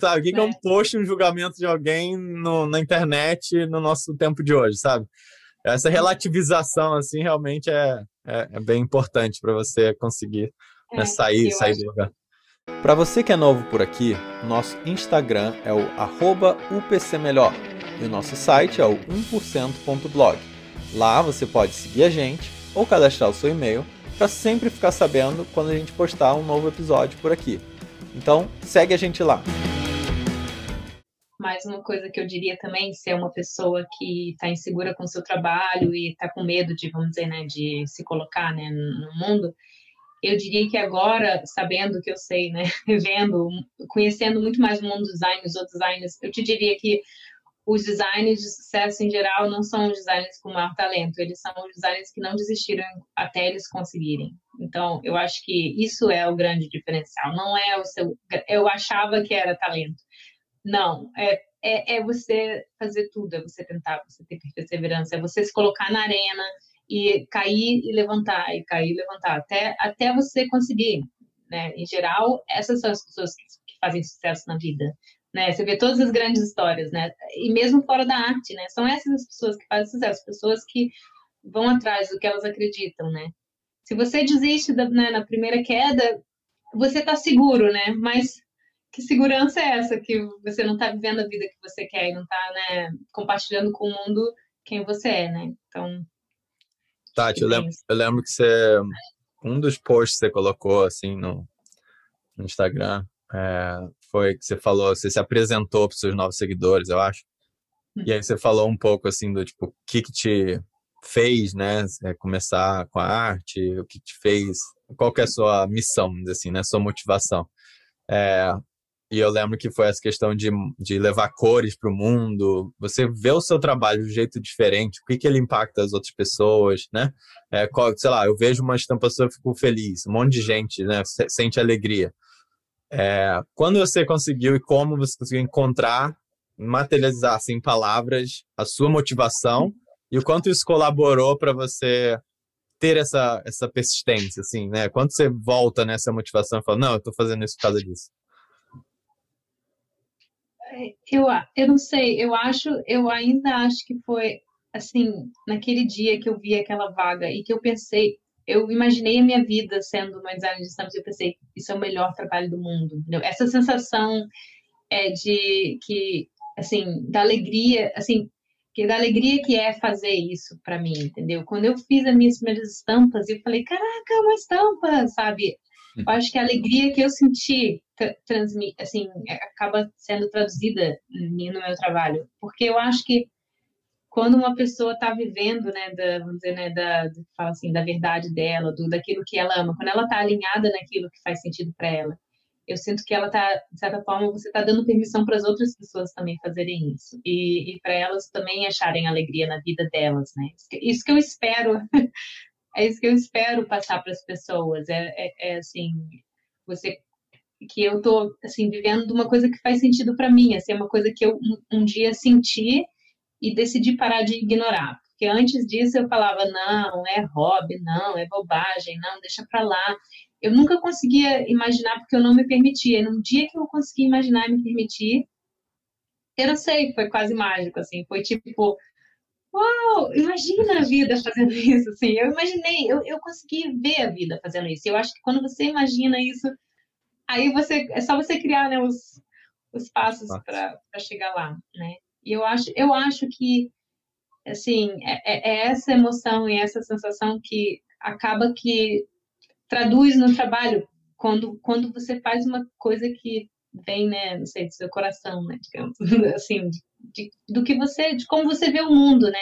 S1: sabe, o que, que é um é. post, um julgamento de alguém no, na internet no nosso tempo de hoje, sabe? essa relativização assim realmente é, é, é bem importante para você conseguir né, sair, sair do lugar. Para você que é novo por aqui, nosso Instagram é o @upcmelhor e o nosso site é o 1%.blog. Lá você pode seguir a gente ou cadastrar o seu e-mail para sempre ficar sabendo quando a gente postar um novo episódio por aqui. Então, segue a gente lá.
S2: Mas uma coisa que eu diria também, se é uma pessoa que está insegura com o seu trabalho e está com medo de, vamos dizer, né, de se colocar né, no mundo, eu diria que agora, sabendo que eu sei, né, vendo, conhecendo muito mais o mundo do design, os outros designers, eu te diria que os designers de sucesso em geral não são os designers com maior talento, eles são os designers que não desistiram até eles conseguirem. Então, eu acho que isso é o grande diferencial. Não é o seu. Eu achava que era talento. Não, é, é, é, você fazer tudo, é você tentar, você ter perseverança, é você se colocar na arena e cair e levantar, e cair e levantar, até, até você conseguir. Né? Em geral, essas são as pessoas que, que fazem sucesso na vida. Né? Você vê todas as grandes histórias, né? E mesmo fora da arte, né? São essas as pessoas que fazem sucesso, pessoas que vão atrás do que elas acreditam, né? Se você desiste da, né, na primeira queda, você está seguro, né? Mas que segurança é essa que você não está vivendo a vida que você quer e não está né, compartilhando com o mundo quem você é, né? Então.
S1: Tati, eu lembro, eu lembro que você. Um dos posts que você colocou assim no, no Instagram é, foi que você falou, você se apresentou para os seus novos seguidores, eu acho. E aí você falou um pouco assim do tipo, o que que te fez, né, é, começar com a arte, o que te fez, qual que é a sua missão, assim, né, sua motivação. É, e eu lembro que foi essa questão de, de levar cores para o mundo. Você vê o seu trabalho de um jeito diferente, o que, que ele impacta as outras pessoas, né? É, qual, sei lá, eu vejo uma estampa sua e fico feliz. Um monte de gente, né? Sente alegria. É, quando você conseguiu e como você conseguiu encontrar, materializar assim, em palavras a sua motivação e o quanto isso colaborou para você ter essa, essa persistência, assim, né? Quando você volta nessa motivação e fala, não, eu estou fazendo isso por causa disso.
S2: Eu, eu não sei, eu acho, eu ainda acho que foi assim, naquele dia que eu vi aquela vaga e que eu pensei, eu imaginei a minha vida sendo uma designer de estampas e eu pensei, isso é o melhor trabalho do mundo. Entendeu? Essa sensação é de que, assim, da alegria, assim, que da alegria que é fazer isso para mim, entendeu? Quando eu fiz as minhas primeiras estampas, eu falei, caraca, uma estampa, sabe? Eu acho que a alegria que eu senti transmite, assim, acaba sendo traduzida no meu trabalho, porque eu acho que quando uma pessoa está vivendo, né, da, vamos dizer, né, da, fala assim, da verdade dela, do daquilo que ela ama, quando ela está alinhada naquilo que faz sentido para ela, eu sinto que ela está, de certa forma, você está dando permissão para as outras pessoas também fazerem isso e, e para elas também acharem alegria na vida delas, né? Isso que eu espero é isso que eu espero passar para as pessoas. É, é, é, assim, você que eu tô assim vivendo uma coisa que faz sentido para mim, assim, é uma coisa que eu um, um, dia senti e decidi parar de ignorar. Porque antes disso eu falava não, é hobby, não, é bobagem, não, deixa para lá. Eu nunca conseguia imaginar porque eu não me permitia. E num dia que eu consegui imaginar e me permitir, eu não sei, foi quase mágico assim, foi tipo Uau, imagina a vida fazendo isso, assim. Eu imaginei, eu, eu consegui ver a vida fazendo isso. Eu acho que quando você imagina isso, aí você é só você criar né, os, os passos para chegar lá, né? E eu acho, eu acho que assim é, é, é essa emoção e essa sensação que acaba que traduz no trabalho quando quando você faz uma coisa que vem, né, não sei, do seu coração, né, digamos, assim, de, de, do que você, de como você vê o mundo, né?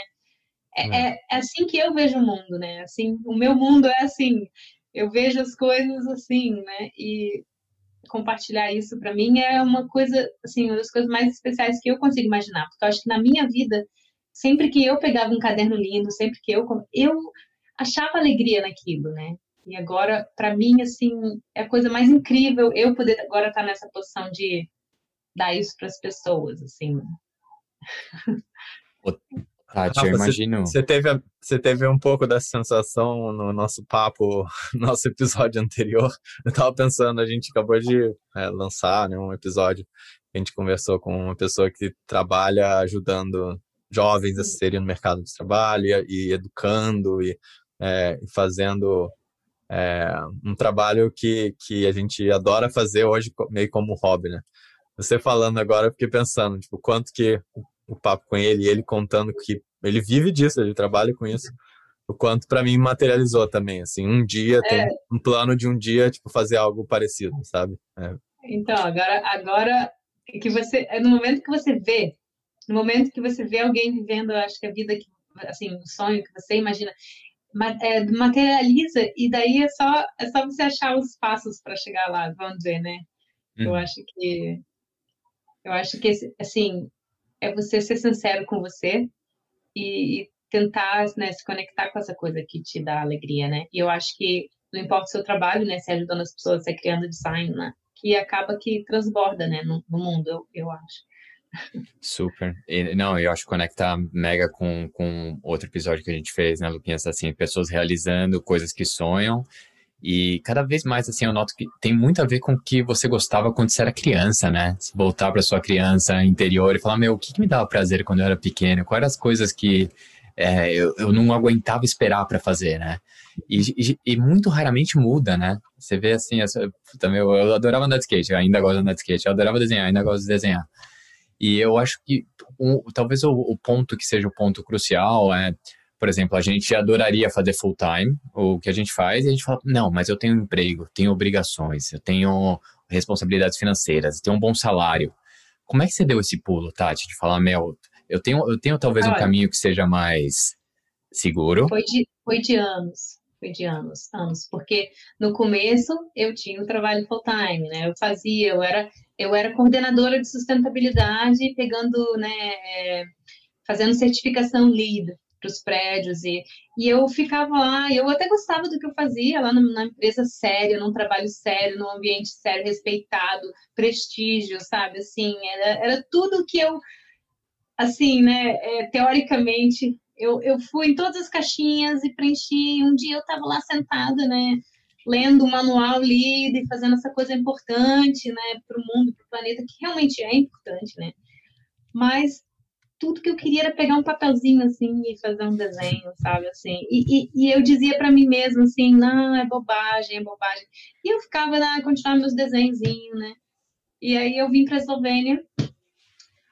S2: É, é. é, é assim que eu vejo o mundo, né? Assim, o meu mundo é assim, eu vejo as coisas assim, né? E compartilhar isso para mim é uma coisa, assim, uma das coisas mais especiais que eu consigo imaginar, porque eu acho que na minha vida sempre que eu pegava um caderno lindo, sempre que eu eu achava alegria naquilo, né? E agora, para mim, assim, é a coisa mais incrível eu poder agora estar tá nessa posição de dar isso para as pessoas, assim.
S3: Tati, eu imagino.
S1: Você teve, você teve um pouco dessa sensação no nosso papo, nosso episódio anterior. Eu tava pensando, a gente acabou de é, lançar né, um episódio a gente conversou com uma pessoa que trabalha ajudando jovens a serem no mercado de trabalho e, e educando e é, fazendo é, um trabalho que, que a gente adora fazer hoje meio como hobby, né? Você falando agora, eu fiquei pensando, tipo, quanto que o papo com ele, ele contando que ele vive disso, ele trabalha com isso, o quanto para mim materializou também, assim, um dia, é. tem um plano de um dia, tipo, fazer algo parecido, sabe? É.
S2: Então, agora, agora que você, no momento que você vê, no momento que você vê alguém vivendo, acho que a vida que, assim, o sonho que você imagina, é, materializa e daí é só é só você achar os passos para chegar lá, vamos dizer, né? Hum. Eu uhum. acho que eu acho que assim é você ser sincero com você e, e tentar né, se conectar com essa coisa que te dá alegria, né? E eu acho que não importa o seu trabalho, né? Se ajudando as pessoas, se criando design, né? Que acaba que transborda, né? No, no mundo, eu, eu acho.
S3: Super. E, não, eu acho que conecta mega com, com outro episódio que a gente fez, né, Luquinhas? Assim, pessoas realizando coisas que sonham. E cada vez mais, assim, eu noto que tem muito a ver com o que você gostava quando você era criança, né? Se voltar para sua criança interior e falar, meu, o que, que me dava prazer quando eu era pequeno? Quais eram as coisas que é, eu, eu não aguentava esperar para fazer, né? E, e, e, muito raramente muda, né? Você vê assim, essa, também eu, eu adorava andar de skate, eu ainda gosto de andar de skate, eu adorava desenhar, ainda gosto de desenhar. E eu acho que um, talvez o, o, ponto que seja o ponto crucial é, por exemplo, a gente adoraria fazer full time, o que a gente faz, e a gente fala, não, mas eu tenho um emprego, tenho obrigações, eu tenho responsabilidades financeiras, eu tenho um bom salário. Como é que você deu esse pulo, Tati, de falar, Mel, eu tenho, eu tenho talvez Olha, um caminho que seja mais seguro?
S2: Foi de, foi de anos foi de anos, anos, porque no começo eu tinha o trabalho full time, né? Eu fazia, eu era, eu era coordenadora de sustentabilidade, pegando, né, é, fazendo certificação LEED para os prédios e, e eu ficava lá, eu até gostava do que eu fazia lá na, empresa séria, num trabalho sério, num ambiente sério, respeitado, prestígio, sabe? Assim, era, era tudo que eu, assim, né, é, teoricamente eu, eu fui em todas as caixinhas e preenchi. Um dia eu estava lá sentada, né, lendo o manual lido e fazendo essa coisa importante, né, para o mundo, para o planeta, que realmente é importante, né? Mas tudo que eu queria era pegar um papelzinho assim e fazer um desenho, sabe assim. E, e, e eu dizia para mim mesma assim, não, é bobagem, é bobagem. E eu ficava lá, continuar meus desenhinhos, né? E aí eu vim para Eslovênia,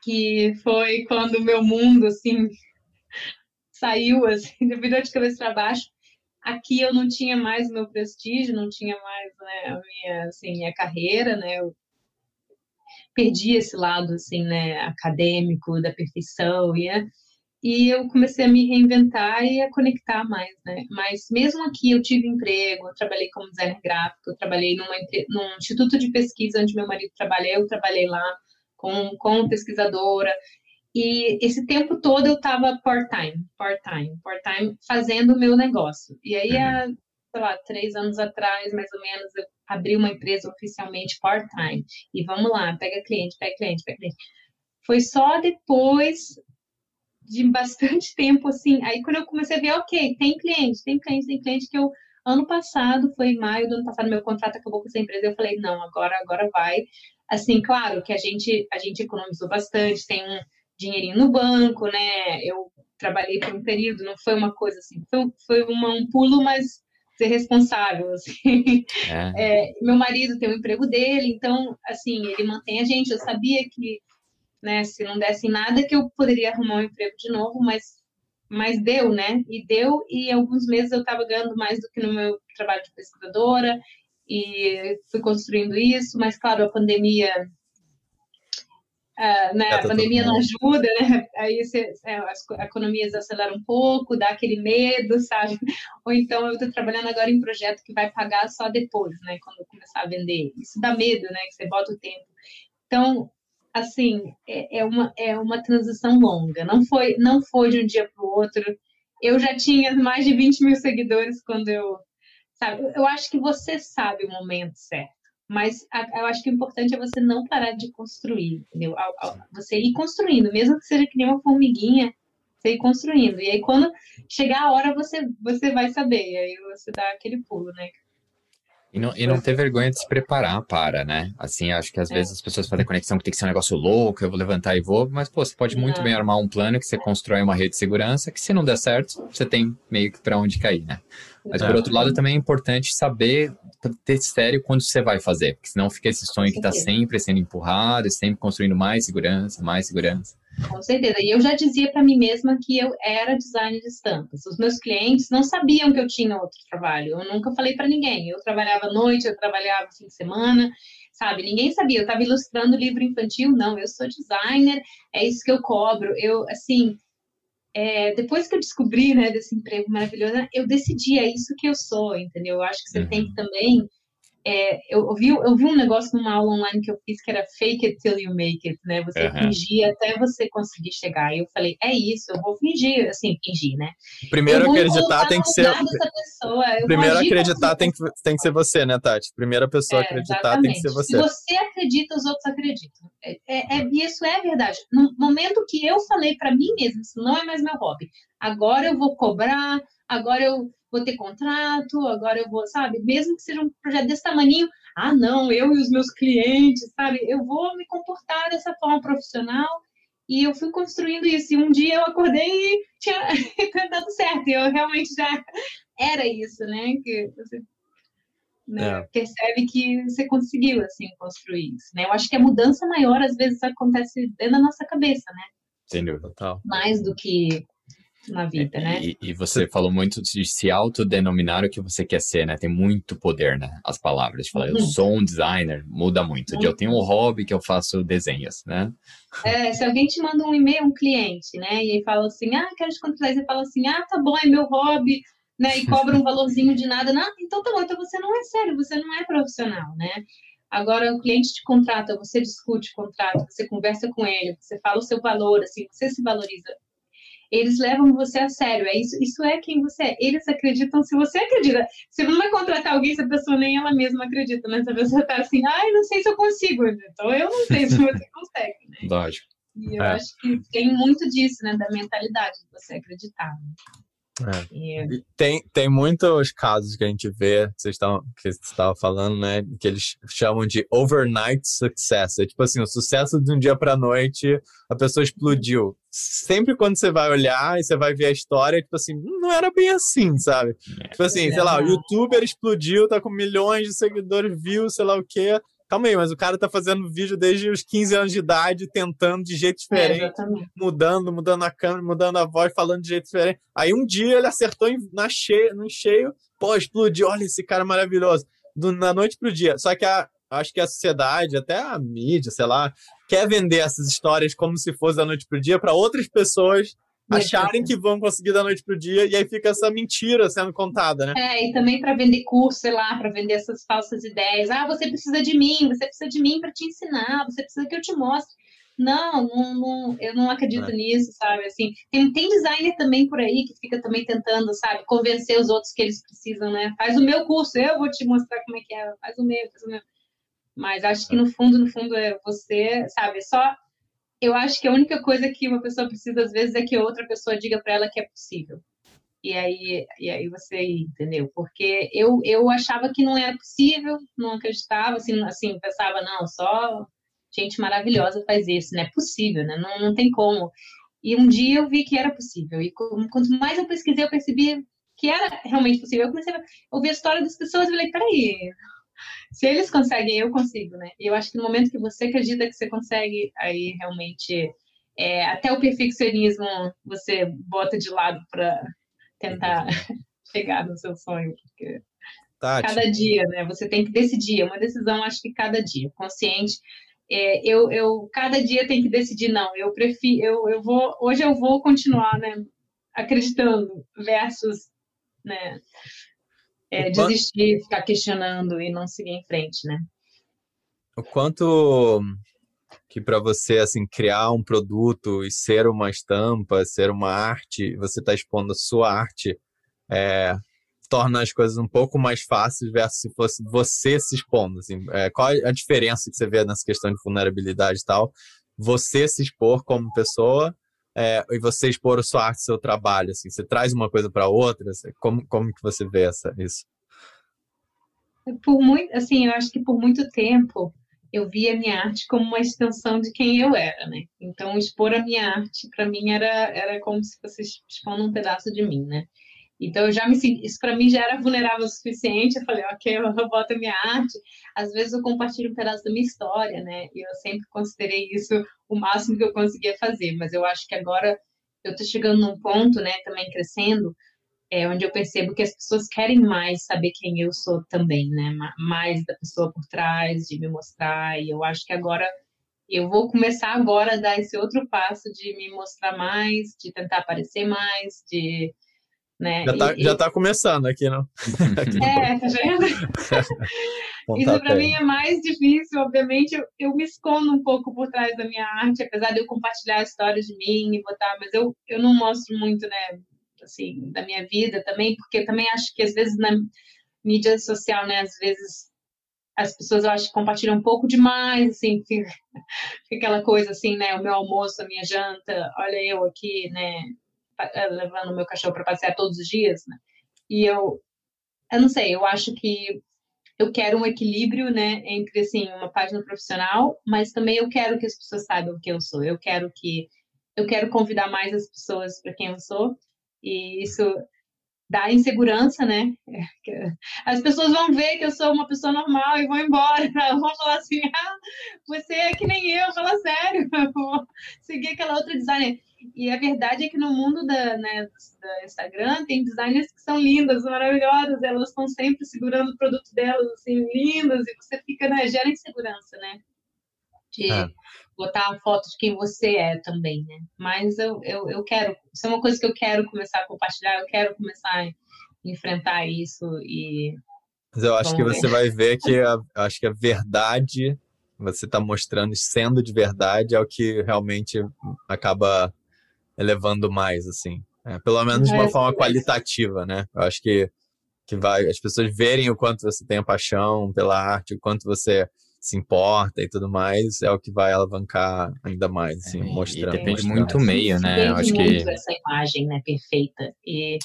S2: que foi quando o meu mundo assim saiu assim, virou de cabeça para baixo. Aqui eu não tinha mais o meu prestígio, não tinha mais né, a minha, assim, minha carreira, né? Eu perdi esse lado assim, né, acadêmico da perfeição e e eu comecei a me reinventar e a conectar mais, né? Mas mesmo aqui eu tive emprego, eu trabalhei como designer gráfico, eu trabalhei numa, num instituto de pesquisa onde meu marido trabalha, eu trabalhei lá com, como pesquisadora, e esse tempo todo eu estava part-time, part-time, part-time, fazendo o meu negócio. E aí, há, uhum. Sei lá, três anos atrás, mais ou menos, eu abri uma empresa oficialmente part-time. E vamos lá, pega cliente, pega cliente, pega cliente. Foi só depois de bastante tempo, assim, aí quando eu comecei a ver, ok, tem cliente, tem cliente, tem cliente que eu, ano passado, foi em maio do ano passado, meu contrato acabou com essa empresa, eu falei, não, agora, agora vai. Assim, claro que a gente, a gente economizou bastante, tem um, dinheirinho no banco, né? Eu trabalhei por um período, não foi uma coisa assim, foi, foi uma, um pulo, mas ser responsável, assim. É. É, meu marido tem o emprego dele, então, assim, ele mantém a gente. Eu sabia que, né, se não desse nada, que eu poderia arrumar um emprego de novo, mas, mas deu, né? E deu, e alguns meses eu estava ganhando mais do que no meu trabalho de pesquisadora, e fui construindo isso, mas, claro, a pandemia Uh, né, a pandemia não ajuda, né? Aí você, é, as economias aceleram um pouco, dá aquele medo, sabe? Ou então eu estou trabalhando agora em projeto que vai pagar só depois, né? Quando eu começar a vender. Isso dá medo, né? Que você bota o tempo. Então, assim, é, é, uma, é uma transição longa. Não foi, não foi de um dia para o outro. Eu já tinha mais de 20 mil seguidores quando eu. Sabe, eu acho que você sabe o momento certo. Mas eu acho que o importante é você não parar de construir, entendeu? Você ir construindo, mesmo que seja que nem uma formiguinha, você ir construindo. E aí, quando chegar a hora, você, você vai saber. E aí você dá aquele pulo, né?
S3: E não, e não ter vergonha de se preparar para, né? Assim, acho que às é. vezes as pessoas fazem conexão que tem que ser um negócio louco, eu vou levantar e vou, mas, pô, você pode muito bem armar um plano que você constrói uma rede de segurança, que se não der certo, você tem meio que para onde cair, né? Mas, por outro lado, também é importante saber ter sério quando você vai fazer, porque senão fica esse sonho que está sempre sendo empurrado, sempre construindo mais segurança, mais segurança.
S2: Com certeza. E eu já dizia para mim mesma que eu era designer de estampas. Os meus clientes não sabiam que eu tinha outro trabalho. Eu nunca falei para ninguém. Eu trabalhava à noite, eu trabalhava fim de semana, sabe? Ninguém sabia. Eu estava ilustrando livro infantil. Não, eu sou designer, é isso que eu cobro. Eu, assim, é, depois que eu descobri, né, desse emprego maravilhoso, eu decidi, é isso que eu sou, entendeu? Eu acho que você uhum. tem que também é, eu, ouvi, eu vi um negócio numa aula online que eu fiz que era fake it till you make it, né? Você uhum. fingir até você conseguir chegar. E eu falei, é isso, eu vou fingir, assim, fingir, né?
S1: Primeiro acreditar tem que ser. Primeiro acreditar tem que, tem que ser você, né, Tati? Primeira pessoa é, acreditar exatamente. tem que ser você.
S2: Se você acredita, os outros acreditam. É, é, é, isso é verdade. No momento que eu falei para mim mesmo, isso não é mais meu hobby. Agora eu vou cobrar, agora eu vou ter contrato, agora eu vou, sabe? Mesmo que seja um projeto desse tamanho, ah, não, eu e os meus clientes, sabe? Eu vou me comportar dessa forma profissional e eu fui construindo isso. E um dia eu acordei e tinha dado certo. E eu realmente já era isso, né? Que você né, é. percebe que você conseguiu, assim, construir isso, né? Eu acho que a mudança maior, às vezes, acontece dentro da nossa cabeça, né?
S3: Dúvida,
S2: total. Mais do que na vida, né?
S3: E, e, você falou muito de se autodenominar o que você quer ser, né? Tem muito poder, né? As palavras. De falar, uhum. eu sou um designer, muda muito. muito. Eu tenho um hobby que eu faço desenhos, né?
S2: É, se alguém te manda um e-mail, um cliente, né? E aí fala assim, ah, quero te contratar. E você fala assim, ah, tá bom, é meu hobby, né? E cobra um valorzinho de nada. Não, então tá bom, então você não é sério, você não é profissional, né? Agora o cliente te contrata, você discute o contrato, você conversa com ele, você fala o seu valor, assim, você se valoriza eles levam você a sério. É isso, isso é quem você é. Eles acreditam se você acredita. Você não vai contratar alguém se a pessoa nem ela mesma acredita, né? Se a pessoa tá assim, ai, não sei se eu consigo. Então eu não sei se você consegue, né?
S3: Lógico.
S2: E eu é. acho que tem muito disso, né? Da mentalidade de você acreditar.
S1: É. Tem, tem muitos casos que a gente vê, que vocês estavam, que você estava falando, né? Que eles chamam de overnight success. É tipo assim, o sucesso de um dia para noite, a pessoa explodiu. Sempre quando você vai olhar e você vai ver a história, tipo assim, não era bem assim, sabe? É. Tipo assim, sei lá, o youtuber explodiu, tá com milhões de seguidores, viu, sei lá o quê calma aí, mas o cara tá fazendo vídeo desde os 15 anos de idade, tentando de jeito diferente, é, mudando, mudando a câmera, mudando a voz, falando de jeito diferente. Aí um dia ele acertou em, na cheio, no cheio, pô, explodiu, olha esse cara maravilhoso. Do, na noite pro dia. Só que a, acho que a sociedade, até a mídia, sei lá, quer vender essas histórias como se fosse da noite pro dia para outras pessoas acharem que vão conseguir da noite pro dia e aí fica essa mentira sendo contada, né?
S2: É, e também para vender curso, sei lá, para vender essas falsas ideias. Ah, você precisa de mim, você precisa de mim para te ensinar, você precisa que eu te mostre. Não, não, não eu não acredito é. nisso, sabe? Assim, tem, tem designer também por aí que fica também tentando, sabe, convencer os outros que eles precisam, né? Faz o meu curso, eu vou te mostrar como é que é, faz o meu, faz o meu. Mas acho que no fundo, no fundo, é você, sabe, só eu acho que a única coisa que uma pessoa precisa às vezes é que outra pessoa diga para ela que é possível. E aí, e aí você entendeu? Porque eu, eu achava que não era possível, não acreditava, assim, assim, pensava, não, só gente maravilhosa faz isso, não é possível, né? Não, não tem como. E um dia eu vi que era possível. E quanto mais eu pesquisei, eu percebi que era realmente possível. Eu comecei a ouvir a história das pessoas e falei, peraí, se eles conseguem, eu consigo, né? E eu acho que no momento que você acredita que você consegue, aí realmente é, até o perfeccionismo você bota de lado para tentar chegar no seu sonho, porque Tati. cada dia, né? Você tem que decidir, é uma decisão, acho que cada dia, consciente. É, eu, eu cada dia tenho que decidir, não, eu prefiro, eu, eu vou, hoje eu vou continuar, né? Acreditando versus, né? É, desistir, ficar questionando e não seguir em frente, né?
S1: O quanto que para você assim criar um produto e ser uma estampa, ser uma arte, você está expondo a sua arte, é, torna as coisas um pouco mais fáceis versus se fosse você se expondo. Assim, é, qual a diferença que você vê nessa questão de vulnerabilidade e tal? Você se expor como pessoa é, e você expor a sua arte, seu trabalho. Assim, você traz uma coisa para outra. Assim, como, como que você vê essa, isso?
S2: Por muito, assim, eu acho que por muito tempo eu via a minha arte como uma extensão de quem eu era, né? Então, expor a minha arte, para mim, era, era como se fosse expondo um pedaço de mim, né? Então, eu já me isso para mim já era vulnerável o suficiente. Eu falei, ok, eu boto minha arte. Às vezes eu compartilho um pedaço da minha história, né? E eu sempre considerei isso o máximo que eu conseguia fazer. Mas eu acho que agora eu estou chegando num ponto, né, também crescendo, é onde eu percebo que as pessoas querem mais saber quem eu sou também, né? Mais da pessoa por trás, de me mostrar. E eu acho que agora eu vou começar agora a dar esse outro passo de me mostrar mais, de tentar aparecer mais, de né?
S1: Já está já tá começando aqui, não?
S2: é, tá vendo? Isso para mim é mais difícil, obviamente. Eu, eu, me escondo um pouco por trás da minha arte, apesar de eu compartilhar histórias de mim e botar, mas eu, eu não mostro muito, né? assim, da minha vida também, porque também acho que às vezes na mídia social, né, às vezes as pessoas eu acho que compartilham um pouco demais, assim, fica, fica aquela coisa assim, né, o meu almoço, a minha janta, olha eu aqui, né, levando meu cachorro para passear todos os dias, né? E eu, eu não sei, eu acho que eu quero um equilíbrio, né, entre assim uma página profissional, mas também eu quero que as pessoas saibam quem eu sou. Eu quero que eu quero convidar mais as pessoas para quem eu sou e isso dá insegurança, né? As pessoas vão ver que eu sou uma pessoa normal e vão embora. Vão falar assim: ah, você é que nem eu, fala sério, vou seguir aquela outra designer. E a verdade é que no mundo da, né, do Instagram tem designers que são lindas, maravilhosas, elas estão sempre segurando o produto delas, assim, lindas, e você fica, né, gera insegurança, né? De, é botar a foto de quem você é também, né? Mas eu, eu, eu quero, isso é uma coisa que eu quero começar a compartilhar, eu quero começar a enfrentar isso e.
S1: Mas eu acho que ver. você vai ver que a, acho que a verdade você está mostrando sendo de verdade é o que realmente acaba elevando mais, assim. É, pelo menos de uma é, forma qualitativa, né? Eu acho que, que vai as pessoas verem o quanto você tem a paixão pela arte, o quanto você se importa e tudo mais, é o que vai alavancar ainda mais, assim, é, mostrando.
S3: E depende muito do meio, né?
S2: Eu acho que essa imagem, né, perfeita. E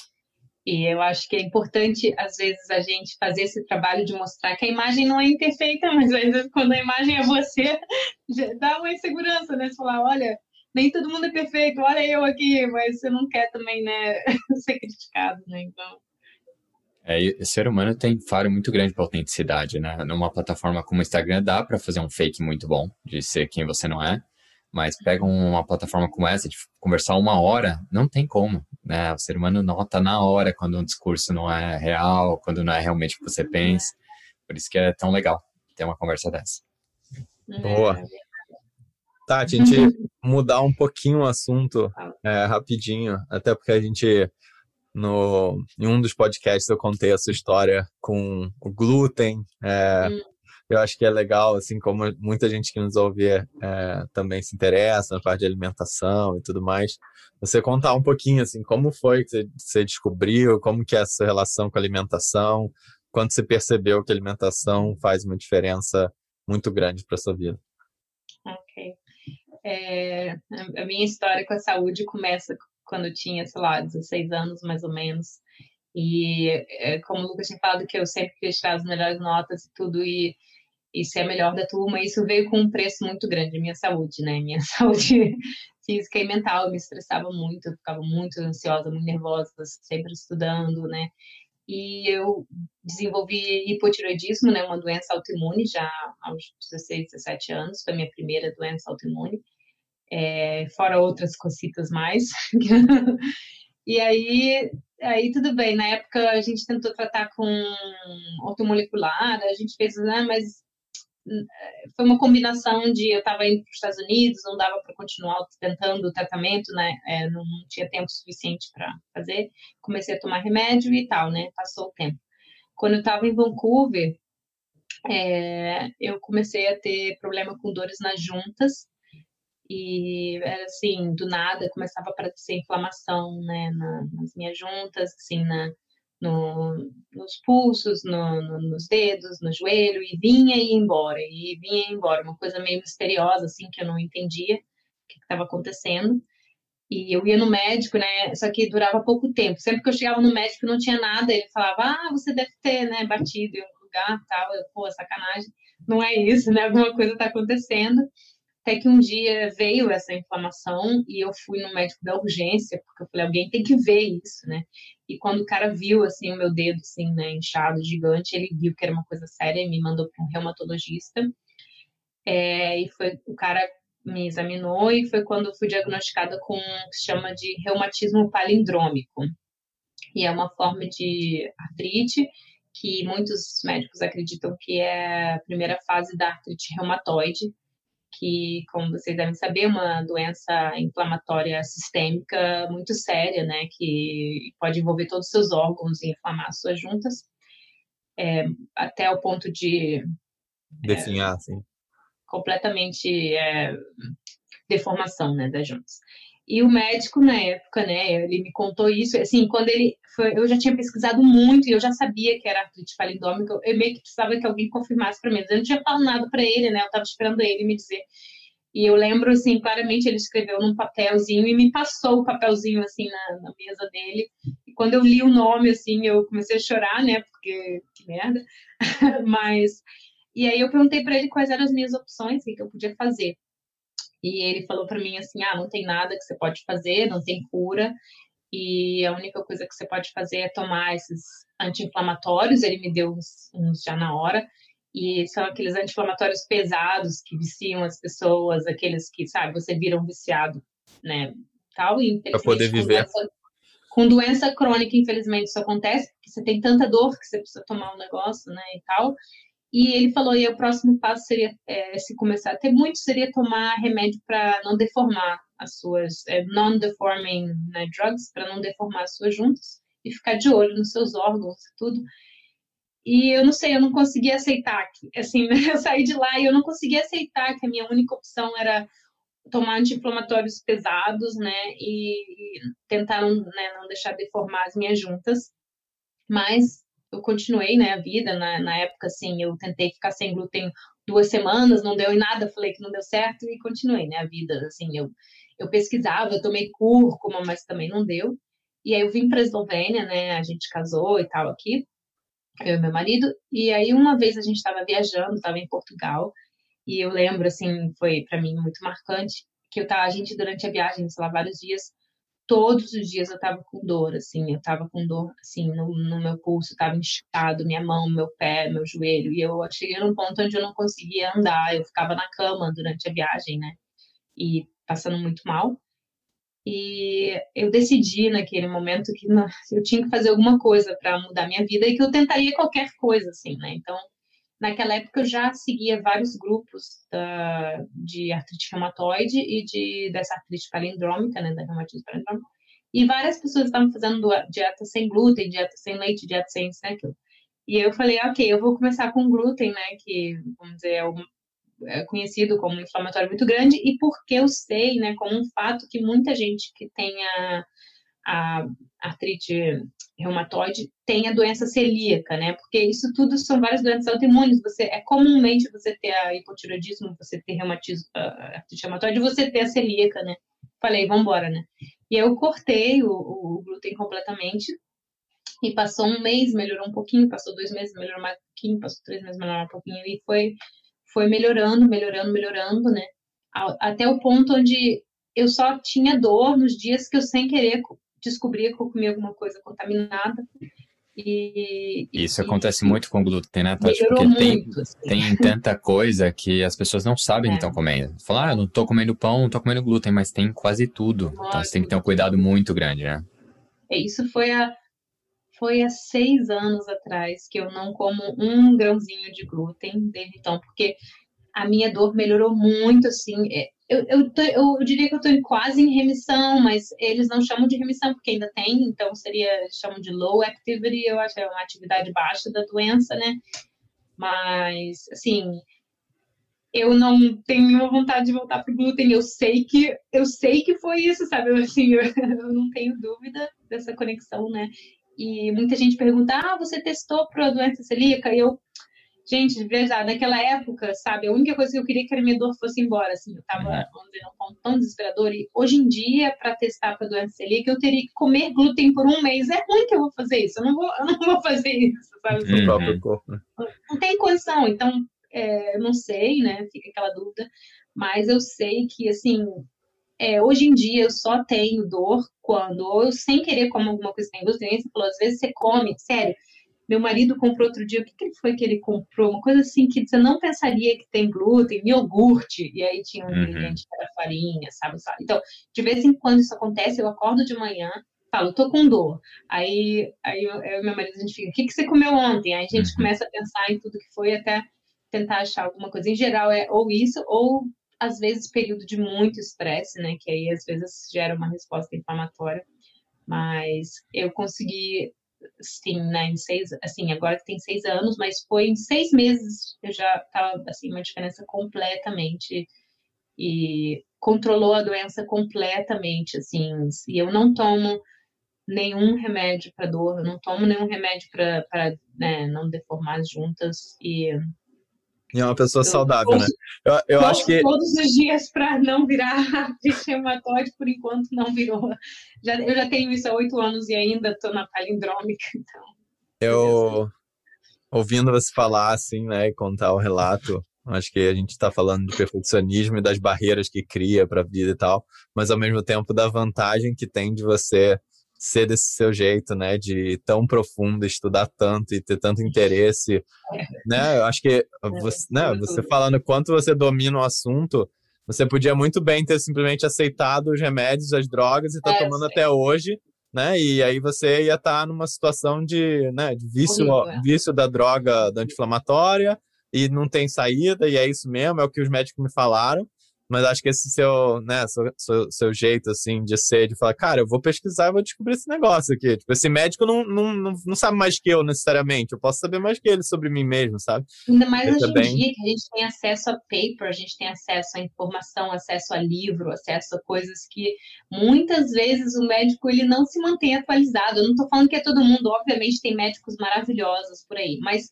S2: e eu acho que é importante, às vezes, a gente fazer esse trabalho de mostrar que a imagem não é imperfeita, mas às vezes, quando a imagem é você, dá uma insegurança, né? Você falar, olha, nem todo mundo é perfeito, olha eu aqui, mas você não quer também, né, ser criticado, né? Então.
S3: É, o ser humano tem faro muito grande para autenticidade, né? Numa plataforma como o Instagram dá para fazer um fake muito bom de ser quem você não é, mas pega uma plataforma como essa de conversar uma hora, não tem como, né? O ser humano nota na hora quando um discurso não é real, quando não é realmente o que você pensa. Por isso que é tão legal ter uma conversa dessa.
S1: Boa. Tati, a gente mudar um pouquinho o assunto é, rapidinho, até porque a gente no, em um dos podcasts eu contei a sua história com o glúten. É, hum. Eu acho que é legal, assim como muita gente que nos ouve é, também se interessa na parte de alimentação e tudo mais. Você contar um pouquinho, assim, como foi que você, descobriu, como que é a sua relação com a alimentação, quando você percebeu que a alimentação faz uma diferença muito grande para sua vida.
S2: Ok. É, a minha história com a saúde começa quando eu tinha, sei lá, 16 anos mais ou menos. E é, como o Lucas tinha falado, que eu sempre queria tirar as melhores notas e tudo, e, e ser a melhor da turma, isso veio com um preço muito grande, minha saúde, né? Minha saúde física e mental, eu me estressava muito, eu ficava muito ansiosa, muito nervosa, sempre estudando, né? E eu desenvolvi hipotiroidismo, né? Uma doença autoimune já aos 16, 17 anos, foi a minha primeira doença autoimune é, fora outras cositas mais. e aí, aí tudo bem. Na época a gente tentou tratar com ortomolecular, a gente fez, né, mas hum, foi uma combinação de eu estava indo para os Estados Unidos, não dava para continuar tentando o tratamento, né? É, não tinha tempo suficiente para fazer. Comecei a tomar remédio e tal, né? Passou o tempo. Quando eu estava em Vancouver, é, eu comecei a ter problema com dores nas juntas e era assim, do nada começava a aparecer inflamação, né, na, nas minhas juntas, assim, na, no, nos pulsos, no, no, nos dedos, no joelho, e vinha e ia embora, e vinha e ia embora, uma coisa meio misteriosa, assim, que eu não entendia o que estava acontecendo. E eu ia no médico, né? Só que durava pouco tempo. Sempre que eu chegava no médico não tinha nada, ele falava: "Ah, você deve ter, né, batido em um lugar, tal". Eu, pô, sacanagem. Não é isso, né? Alguma coisa está acontecendo. Até que um dia veio essa inflamação e eu fui no médico da urgência, porque eu falei, alguém tem que ver isso, né? E quando o cara viu, assim, o meu dedo, assim, né, inchado, gigante, ele viu que era uma coisa séria e me mandou para um reumatologista. É, e foi, o cara me examinou e foi quando eu fui diagnosticada com o que se chama de reumatismo palindrômico. E é uma forma de artrite que muitos médicos acreditam que é a primeira fase da artrite reumatoide, que, como vocês devem saber, é uma doença inflamatória sistêmica muito séria, né, que pode envolver todos os seus órgãos e inflamar as suas juntas, é, até o ponto de...
S1: Definhar, é, sim.
S2: Completamente é, deformação, né, das juntas. E o médico, na época, né, ele me contou isso, assim, quando ele foi, eu já tinha pesquisado muito e eu já sabia que era artrite palindômica, eu meio que precisava que alguém confirmasse para mim, eu não tinha falado nada para ele, né, eu estava esperando ele me dizer. E eu lembro, assim, claramente ele escreveu num papelzinho e me passou o papelzinho, assim, na, na mesa dele. E quando eu li o nome, assim, eu comecei a chorar, né, porque que merda. Mas, e aí eu perguntei para ele quais eram as minhas opções, o que eu podia fazer. E ele falou para mim assim: ah, não tem nada que você pode fazer, não tem cura, e a única coisa que você pode fazer é tomar esses anti-inflamatórios. Ele me deu uns, uns já na hora, e são aqueles anti-inflamatórios pesados que viciam as pessoas, aqueles que, sabe, você vira um viciado, né? Tal, e
S1: para poder viver.
S2: Com doença, com doença crônica, infelizmente, isso acontece, porque você tem tanta dor que você precisa tomar um negócio, né, e tal. E ele falou, e o próximo passo seria, é, se começar a ter muito, seria tomar remédio para não deformar as suas, é, non-deforming né, drugs, para não deformar as suas juntas, e ficar de olho nos seus órgãos e tudo. E eu não sei, eu não conseguia aceitar, que, assim, eu saí de lá e eu não conseguia aceitar que a minha única opção era tomar anti-inflamatórios pesados, né, e, e tentar né, não deixar deformar as minhas juntas. Mas eu continuei, né, a vida, na, na época, assim, eu tentei ficar sem glúten duas semanas, não deu em nada, falei que não deu certo e continuei, né, a vida, assim, eu, eu pesquisava, eu tomei cúrcuma, mas também não deu, e aí eu vim para Eslovênia, né, a gente casou e tal aqui, eu e meu marido, e aí uma vez a gente estava viajando, estava em Portugal, e eu lembro, assim, foi para mim muito marcante, que eu tava, a gente durante a viagem, sei lá, vários dias, todos os dias eu tava com dor, assim, eu tava com dor, assim, no, no meu pulso, tava inchado, minha mão, meu pé, meu joelho, e eu cheguei num ponto onde eu não conseguia andar, eu ficava na cama durante a viagem, né, e passando muito mal, e eu decidi naquele momento que eu tinha que fazer alguma coisa para mudar minha vida e que eu tentaria qualquer coisa, assim, né, então Naquela época eu já seguia vários grupos da, de artrite reumatoide e de, dessa artrite palindrômica, né, da reumatismo palindrômico, e várias pessoas estavam fazendo dieta sem glúten, dieta sem leite, dieta sem isso, aquilo. E eu falei, ok, eu vou começar com glúten, né, que, vamos dizer, é, um, é conhecido como inflamatório muito grande, e porque eu sei, né, como um fato que muita gente que tenha a artrite reumatoide tem a doença celíaca, né? Porque isso tudo são várias doenças autoimunes. Você é comumente você ter a hipotiroidismo, você ter reumatismo, artrite reumatoide, você ter a celíaca, né? Falei, vamos embora, né? E eu cortei o, o, glúten completamente e passou um mês, melhorou um pouquinho, passou dois meses, melhorou mais um pouquinho, passou três meses, melhorou um pouquinho e foi foi melhorando, melhorando, melhorando, né? Até o ponto onde eu só tinha dor nos dias que eu sem querer descobria que eu comia alguma coisa contaminada. E,
S3: Isso e, acontece e, muito com glúten, né, Tati? Porque muito, tem, assim. tem tanta coisa que as pessoas não sabem é. que estão comendo. Falar, ah, não estou comendo pão, não estou comendo glúten, mas tem quase tudo. Nossa, então você tem que ter um cuidado muito grande, né?
S2: É, isso foi há, foi há seis anos atrás que eu não como um grãozinho de glúten desde então, porque a minha dor melhorou muito, assim. É, eu, eu, tô, eu, diria que eu estou quase em remissão, mas eles não chamam de remissão porque ainda tem, então seria, chamam de low activity, eu acho que é uma atividade baixa da doença, né? Mas, assim, eu não tenho nenhuma vontade de voltar pro glúten. Eu sei que eu sei que foi isso, sabe? Eu, assim, eu, eu não tenho dúvida dessa conexão, né? E muita gente pergunta: "Ah, você testou para doença celíaca?" E eu Gente, de verdade, naquela época, sabe, a única coisa que eu queria que a minha dor fosse embora, assim, eu tava, uhum. vamos dizer, um ponto tão desesperador, e hoje em dia, para testar para doença celíaca, eu teria que comer glúten por um mês, é ruim que eu vou fazer isso, eu não vou, eu não vou fazer isso, sabe?
S1: No próprio corpo. Né?
S2: Não tem condição, então, é, eu não sei, né, fica aquela dúvida, mas eu sei que, assim, é, hoje em dia eu só tenho dor quando eu, sem querer, como alguma coisa tem glúten, você falou, às vezes você come, sério, meu marido comprou outro dia, o que, que foi que ele comprou? Uma coisa assim que você não pensaria que tem glúten, iogurte, e aí tinha um uhum. ingrediente que era farinha, sabe, sabe? Então, de vez em quando isso acontece, eu acordo de manhã, falo, tô com dor. Aí, aí eu, eu meu marido, a gente fica, o que, que você comeu ontem? Aí a gente uhum. começa a pensar em tudo que foi até tentar achar alguma coisa. Em geral, é ou isso, ou às vezes período de muito estresse, né? Que aí às vezes gera uma resposta inflamatória. Mas eu consegui assim, né, em seis, assim, agora que tem seis anos, mas foi em seis meses eu já estava, assim, uma diferença completamente e controlou a doença completamente, assim, e eu não tomo nenhum remédio para dor, eu não tomo nenhum remédio para né, não deformar as juntas e
S1: e é uma pessoa eu saudável, né? Eu, eu acho que.
S2: todos os dias para não virar reumatóide, por enquanto não virou. Já, eu já tenho isso há oito anos e ainda estou na palindrômica, então.
S1: Eu, ouvindo você falar assim, né, e contar o relato, acho que a gente está falando de perfeccionismo e das barreiras que cria para a vida e tal, mas ao mesmo tempo da vantagem que tem de você ser desse seu jeito, né, de tão profundo, estudar tanto e ter tanto interesse, né? Eu acho que você, né, você falando quanto você domina o assunto, você podia muito bem ter simplesmente aceitado os remédios, as drogas e tá é, tomando até hoje, né? E aí você ia estar tá numa situação de, né, de vício, Horrível, é. vício da droga da anti-inflamatória e não tem saída, e é isso mesmo, é o que os médicos me falaram. Mas acho que esse seu, né, seu, seu, seu, jeito, assim, de ser, de falar, cara, eu vou pesquisar e vou descobrir esse negócio aqui. Tipo, esse médico não, não, não, não sabe mais que eu, necessariamente. Eu posso saber mais que ele sobre mim mesmo, sabe?
S2: Ainda mais hoje também... em dia, que a gente tem acesso a paper, a gente tem acesso a informação, acesso a livro, acesso a coisas que muitas vezes o médico, ele não se mantém atualizado. Eu não tô falando que é todo mundo, obviamente tem médicos maravilhosos por aí, mas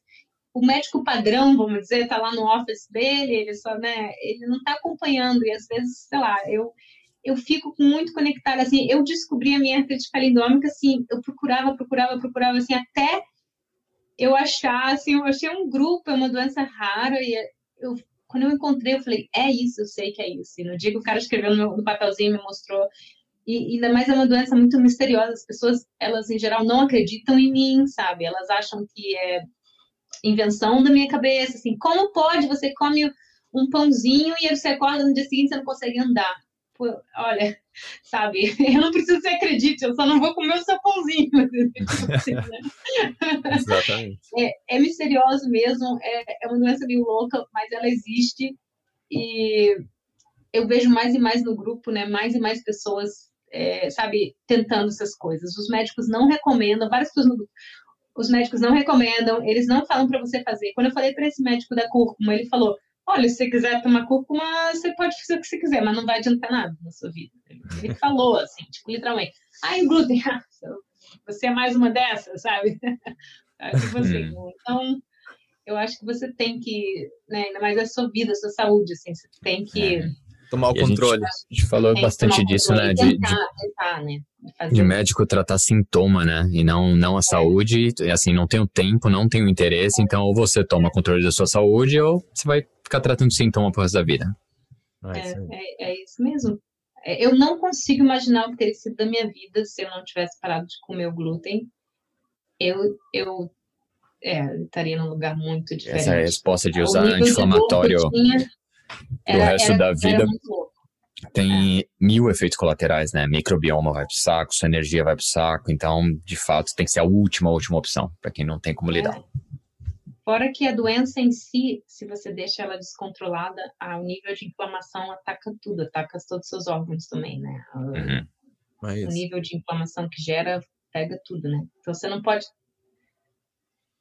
S2: o médico padrão, vamos dizer, está lá no office dele, ele só, né, ele não está acompanhando, e às vezes, sei lá, eu, eu fico muito conectada, assim, eu descobri a minha artrite palindômica, assim, eu procurava, procurava, procurava, assim, até eu achar, assim, eu achei um grupo, é uma doença rara, e eu, quando eu encontrei, eu falei, é isso, eu sei que é isso, e no dia que o cara escreveu no, no papelzinho, me mostrou, e ainda mais é uma doença muito misteriosa, as pessoas, elas em geral não acreditam em mim, sabe, elas acham que é invenção da minha cabeça, assim, como pode você come um pãozinho e você acorda no dia seguinte você não consegue andar? Pô, olha, sabe, eu não preciso que você acredite, eu só não vou comer o seu pãozinho.
S1: Exatamente.
S2: É, é misterioso mesmo, é, é uma doença meio louca, mas ela existe e eu vejo mais e mais no grupo, né, mais e mais pessoas é, sabe, tentando essas coisas. Os médicos não recomendam, várias pessoas no grupo os médicos não recomendam, eles não falam para você fazer. Quando eu falei para esse médico da cúrcuma, ele falou: Olha, se você quiser tomar cúrcuma, você pode fazer o que você quiser, mas não vai adiantar nada na sua vida. Ele falou assim, tipo, literalmente: Ah, o glúten, você é mais uma dessas, sabe? tipo assim, então, eu acho que você tem que, né, ainda mais a sua vida, a sua saúde, assim, você tem que. É
S1: tomar o controle.
S3: A gente, a gente falou bastante disso, né? De,
S2: tentar, de, tentar, né?
S3: de médico tratar sintoma, né? E não, não a é. saúde. E assim, não tenho tempo, não tenho interesse. Então, ou você toma controle da sua saúde, ou você vai ficar tratando sintoma pro resto da vida.
S2: É, é, é, isso mesmo. É, eu não consigo imaginar o que teria sido da minha vida se eu não tivesse parado de comer o glúten. Eu, eu é, estaria num lugar muito diferente.
S3: Essa é a resposta de usar anti-inflamatório pro resto era, da vida tem é. mil efeitos colaterais, né? Microbioma vai pro saco, sua energia vai pro saco, então, de fato, tem que ser a última, última opção, para quem não tem como lidar. É.
S2: Fora que a doença em si, se você deixa ela descontrolada, o nível de inflamação ataca tudo, ataca todos os seus órgãos também, né? Uhum. É o nível de inflamação que gera pega tudo, né? Então você não pode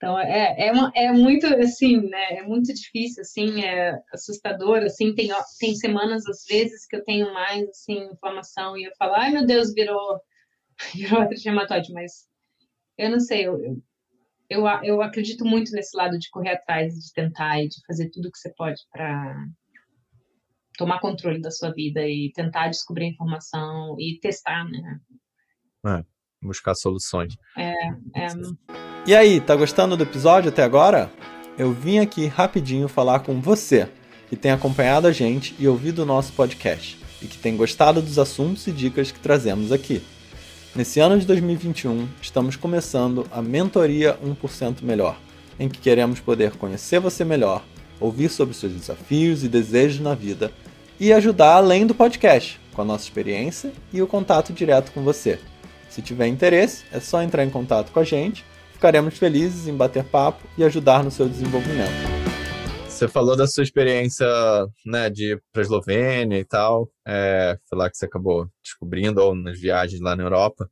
S2: Então, é, é, uma, é muito, assim, né, é muito difícil, assim, é assustador, assim, tem, tem semanas, às vezes, que eu tenho mais, assim, inflamação e eu falo, ai, meu Deus, virou, virou artrite reumatoide, mas eu não sei, eu, eu, eu acredito muito nesse lado de correr atrás, de tentar e de fazer tudo que você pode para tomar controle da sua vida e tentar descobrir informação e testar, né?
S1: É, buscar soluções.
S2: É, é...
S4: E aí, tá gostando do episódio até agora? Eu vim aqui rapidinho falar com você que tem acompanhado a gente e ouvido o nosso podcast e que tem gostado dos assuntos e dicas que trazemos aqui. Nesse ano de 2021, estamos começando a Mentoria 1% Melhor, em que queremos poder conhecer você melhor, ouvir sobre seus desafios e desejos na vida e ajudar além do podcast, com a nossa experiência e o contato direto com você. Se tiver interesse, é só entrar em contato com a gente Ficaremos felizes em bater papo e ajudar no seu desenvolvimento.
S1: Você falou da sua experiência né, de ir para a Eslovênia e tal, é, foi lá que você acabou descobrindo, ou nas viagens lá na Europa.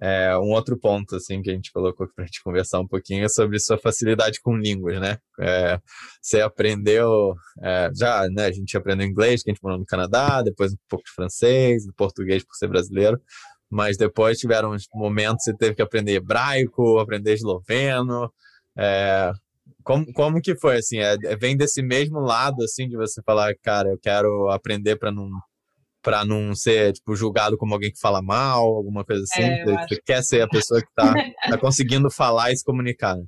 S1: É, um outro ponto assim que a gente colocou para a gente conversar um pouquinho é sobre sua facilidade com línguas, né? É, você aprendeu é, já, né? A gente aprendeu inglês, que a gente morou no Canadá, depois um pouco de francês, português por ser brasileiro mas depois tiveram uns momentos que você teve que aprender hebraico, aprender esloveno. É, como, como que foi, assim? É, é, vem desse mesmo lado, assim, de você falar, cara, eu quero aprender para não para não ser tipo julgado como alguém que fala mal, alguma coisa assim. É, você, você quer ser a pessoa que está tá conseguindo falar e se comunicar. Né?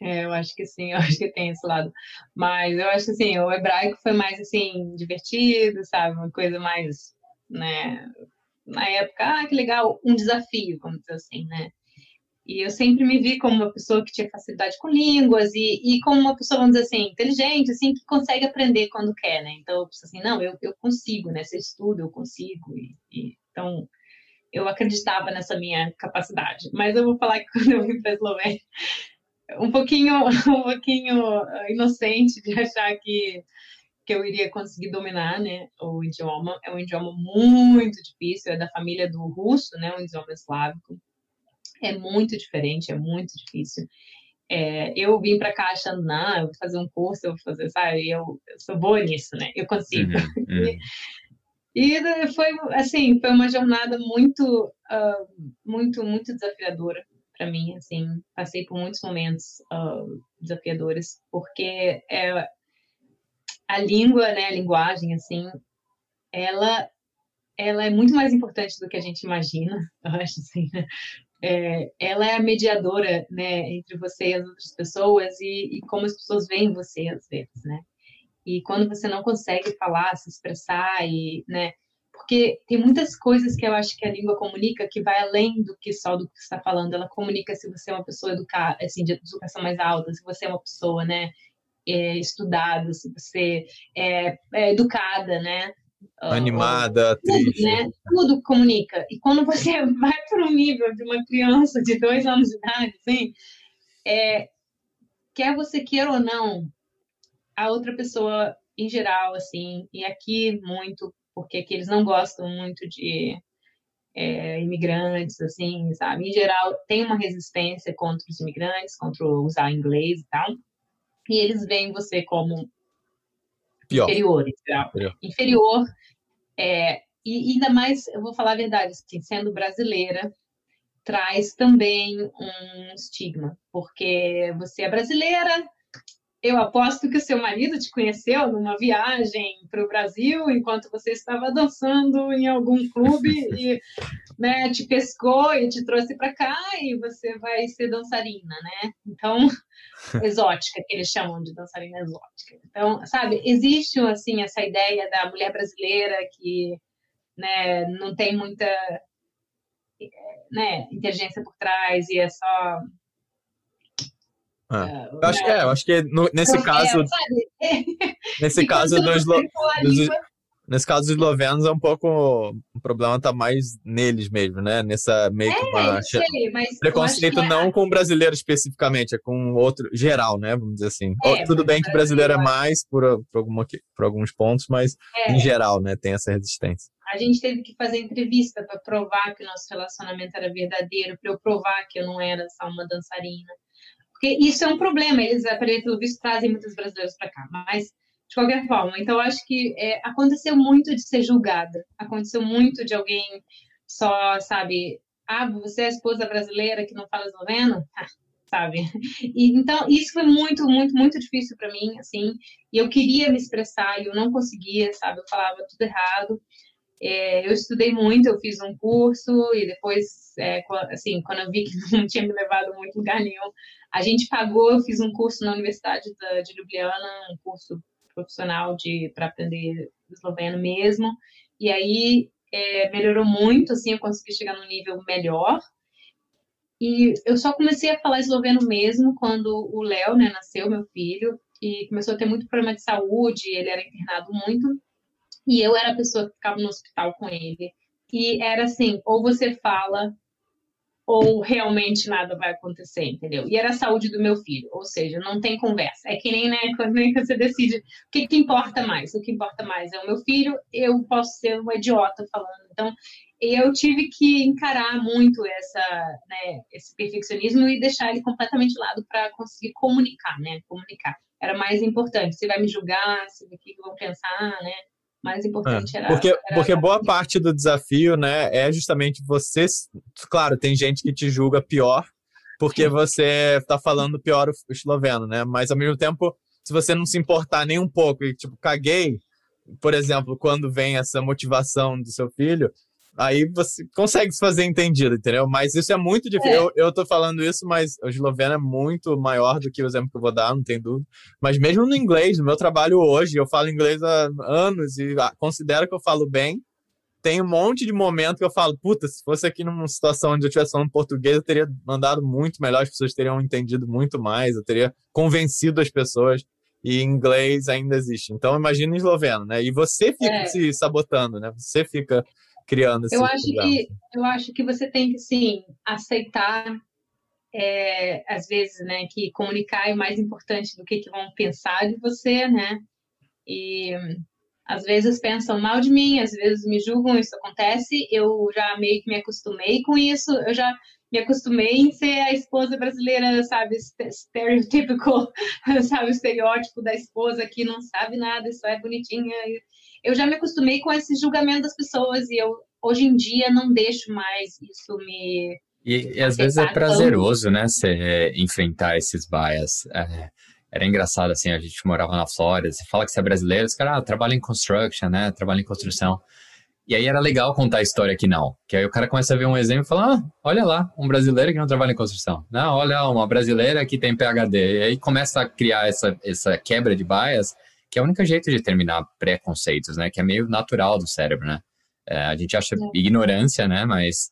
S2: É, eu acho que sim, eu acho que tem esse lado. Mas eu acho que assim, o hebraico foi mais assim divertido, sabe, uma coisa mais, né, na época, ah, que legal, um desafio, vamos dizer assim, né? E eu sempre me vi como uma pessoa que tinha facilidade com línguas e, e como uma pessoa, vamos dizer assim, inteligente, assim, que consegue aprender quando quer, né? Então, eu assim, não, eu, eu consigo, né? Se eu estudo, eu consigo. E, e, então, eu acreditava nessa minha capacidade. Mas eu vou falar que quando eu vim para a Eslovênia, um pouquinho, um pouquinho inocente de achar que que eu iria conseguir dominar, né, o idioma. É um idioma muito difícil, é da família do russo, né, um idioma eslávico. É muito diferente, é muito difícil. É, eu vim para cá achando, não, eu vou fazer um curso, eu vou fazer, sabe, eu, eu sou boa nisso, né, eu consigo. Uhum, uhum. E, foi, assim, foi uma jornada muito, uh, muito, muito desafiadora para mim, assim, passei por muitos momentos uh, desafiadores, porque é, a língua, né, a linguagem, assim, ela, ela é muito mais importante do que a gente imagina, eu acho, assim, né? É, ela é a mediadora, né, entre você e as outras pessoas e, e, como as pessoas veem você às vezes, né? E quando você não consegue falar, se expressar e, né, porque tem muitas coisas que eu acho que a língua comunica que vai além do que só do que você está falando. Ela comunica se você é uma pessoa educada, assim, de educação mais alta, se você é uma pessoa, né, é, estudada, se você é, é educada, né?
S1: Ah, Animada, tudo, triste.
S2: Né? Tudo comunica. E quando você vai para o nível de uma criança de dois anos de idade, assim, é, quer você queira ou não, a outra pessoa, em geral, assim, e aqui muito, porque aqui eles não gostam muito de é, imigrantes, assim, sabe? Em geral, tem uma resistência contra os imigrantes, contra usar inglês e tal e eles veem você como Pior. inferior, inferior. inferior é, e ainda mais, eu vou falar a verdade, assim, sendo brasileira, traz também um estigma, porque você é brasileira, eu aposto que o seu marido te conheceu numa viagem para o Brasil enquanto você estava dançando em algum clube e né, te pescou e te trouxe para cá e você vai ser dançarina, né? Então, exótica, que eles chamam de dançarina exótica. Então, sabe, existe assim essa ideia da mulher brasileira que né, não tem muita né, inteligência por trás e é só
S1: ah, é, eu acho, é, eu acho que no, nesse caso. nesse caso dos, dos, Nesse caso dos eslovenos é um pouco. O problema tá mais neles mesmo, né? Nessa meio que
S2: é, uma. Sei,
S1: preconceito não é... com o brasileiro especificamente, é com outro. geral, né? Vamos dizer assim. É, Tudo bem que o brasileiro é mais por, por, alguma, por alguns pontos, mas é. em geral, né? Tem essa resistência.
S2: A gente teve que fazer entrevista para provar que o nosso relacionamento era verdadeiro, para eu provar que eu não era só uma dançarina Porque isso é um problema, eles, pelo visto, trazem muitos brasileiros para cá, mas de qualquer forma. Então, acho que é, aconteceu muito de ser julgada, aconteceu muito de alguém só, sabe, ah, você é a esposa brasileira que não fala esloveno? Ah, sabe? E, então, isso foi muito, muito, muito difícil para mim, assim, e eu queria me expressar e eu não conseguia, sabe? Eu falava tudo errado. É, eu estudei muito, eu fiz um curso e depois, é, assim, quando eu vi que não tinha me levado muito lugar nenhum, a gente pagou, eu fiz um curso na Universidade de Ljubljana, um curso profissional de para aprender esloveno mesmo, e aí é, melhorou muito, assim, eu consegui chegar num nível melhor, e eu só comecei a falar esloveno mesmo quando o Léo, né, nasceu, meu filho, e começou a ter muito problema de saúde, ele era internado muito, e eu era a pessoa que ficava no hospital com ele. E era assim, ou você fala, ou realmente nada vai acontecer, entendeu? E era a saúde do meu filho, ou seja, não tem conversa. É que nem, né, quando você decide o que, que importa mais. O que importa mais é o meu filho, eu posso ser uma idiota falando. Então, eu tive que encarar muito essa, né, esse perfeccionismo e deixar ele completamente de lado para conseguir comunicar, né? Comunicar. Era mais importante. Você vai me julgar, o que vão pensar, né? Mais importante é, era.
S1: Porque,
S2: era
S1: porque boa parte do desafio, né, é justamente você. Claro, tem gente que te julga pior porque você está falando pior o esloveno, né? Mas ao mesmo tempo, se você não se importar nem um pouco e tipo, caguei, por exemplo, quando vem essa motivação do seu filho, aí você consegue se fazer entendido, entendeu? Mas isso é muito difícil. É. Eu, eu tô falando isso, mas o esloveno é muito maior do que o exemplo que eu vou dar, não tem dúvida. Mas mesmo no inglês, no meu trabalho hoje, eu falo inglês há anos e considero que eu falo bem. Tem um monte de momento que eu falo, puta, se fosse aqui numa situação onde eu estivesse falando português, eu teria mandado muito melhor, as pessoas teriam entendido muito mais, eu teria convencido as pessoas e inglês ainda existe. Então imagina em esloveno, né? E você fica é. se sabotando, né? Você fica criando esse
S2: eu acho que Eu acho que você tem que, sim, aceitar, é, às vezes, né, que comunicar é mais importante do que, que vão pensar de você, né? E às vezes pensam mal de mim, às vezes me julgam, isso acontece, eu já meio que me acostumei com isso, eu já me acostumei em ser a esposa brasileira, sabe, stereotypical, sabe, o estereótipo da esposa que não sabe nada, só é bonitinha, eu já me acostumei com esse julgamento das pessoas e eu hoje em dia não deixo mais isso me
S3: e, e às vezes é prazeroso, né, você enfrentar esses bias. É, era engraçado, assim, a gente morava na Flórida, você fala que você é brasileiro, os caras, ah, trabalha em construction, né, trabalha em construção. E aí era legal contar a história que não. Que aí o cara começa a ver um exemplo e fala, ah, olha lá, um brasileiro que não trabalha em construção. Não, olha, uma brasileira que tem PHD. E aí começa a criar essa, essa quebra de bias que é o único jeito de terminar preconceitos, né? Que é meio natural do cérebro, né? É, a gente acha é. ignorância, né? Mas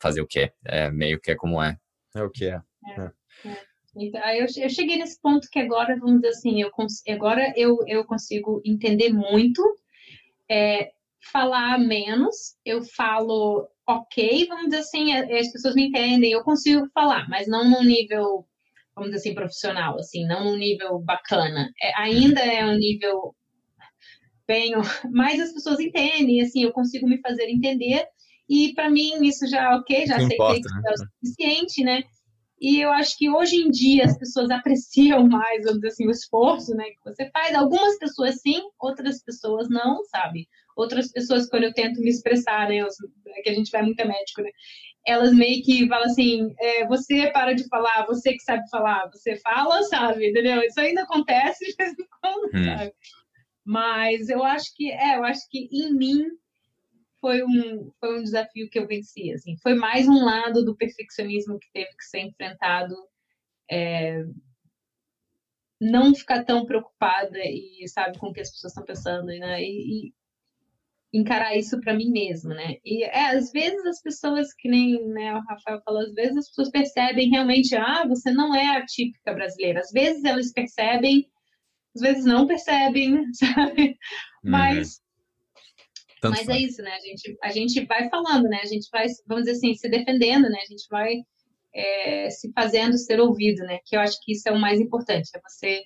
S3: fazer o quê? É meio que é como é.
S1: É o que é.
S2: é. é. Então, eu, eu cheguei nesse ponto que agora, vamos dizer assim, eu agora eu, eu consigo entender muito, é, falar menos, eu falo ok, vamos dizer assim, as pessoas me entendem, eu consigo falar, mas não num nível vamos dizer assim, profissional, assim, não num nível bacana. É, ainda é um nível bem, mas as pessoas entendem, assim, eu consigo me fazer entender e para mim isso já ok, já aceitei importa, que né? é o suficiente, né? E eu acho que hoje em dia as pessoas apreciam mais, vamos dizer assim, o esforço, né, que você faz. Algumas pessoas sim, outras pessoas não, sabe? Outras pessoas, quando eu tento me expressar, né, é que a gente vai muito a médico, né? elas meio que falam assim, é, você para de falar, você que sabe falar, você fala, sabe, entendeu? Isso ainda acontece de vez em quando, hum. sabe? Mas eu acho que, é, eu acho que em mim foi um, foi um desafio que eu venci, assim. Foi mais um lado do perfeccionismo que teve que ser enfrentado, é, não ficar tão preocupada e, sabe, com o que as pessoas estão pensando, né? E, e encarar isso para mim mesmo, né? E é, às vezes as pessoas, que nem né, o Rafael falou, às vezes as pessoas percebem realmente, ah, você não é a típica brasileira. Às vezes elas percebem, às vezes não percebem, sabe? Uhum. Mas, mas é isso, né? A gente, a gente vai falando, né? A gente vai, vamos dizer assim, se defendendo, né? A gente vai é, se fazendo ser ouvido, né? Que eu acho que isso é o mais importante, é você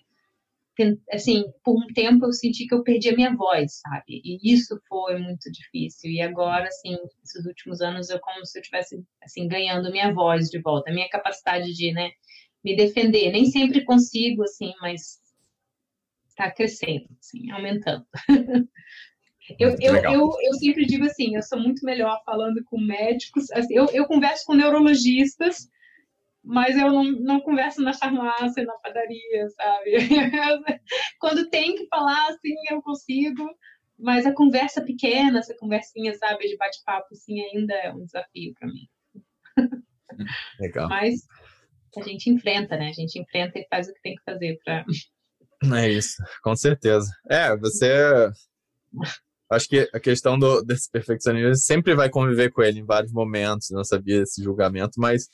S2: assim, por um tempo eu senti que eu perdi a minha voz, sabe? E isso foi muito difícil. E agora, assim, esses últimos anos eu como se eu tivesse assim ganhando minha voz de volta, a minha capacidade de, né, me defender. Nem sempre consigo, assim, mas está crescendo, assim, aumentando. eu, eu, eu, eu, sempre digo assim, eu sou muito melhor falando com médicos, assim, eu, eu converso com neurologistas, mas eu não, não converso na farmácia, na padaria, sabe? Quando tem que falar, assim, eu consigo, mas a conversa pequena, essa conversinha, sabe, de bate-papo, assim, ainda é um desafio para mim.
S1: Legal.
S2: Mas a gente enfrenta, né? A gente enfrenta e faz o que tem que fazer para.
S1: É isso, com certeza. É, você. Acho que a questão do, desse perfeccionismo sempre vai conviver com ele em vários momentos na nossa vida, esse julgamento, mas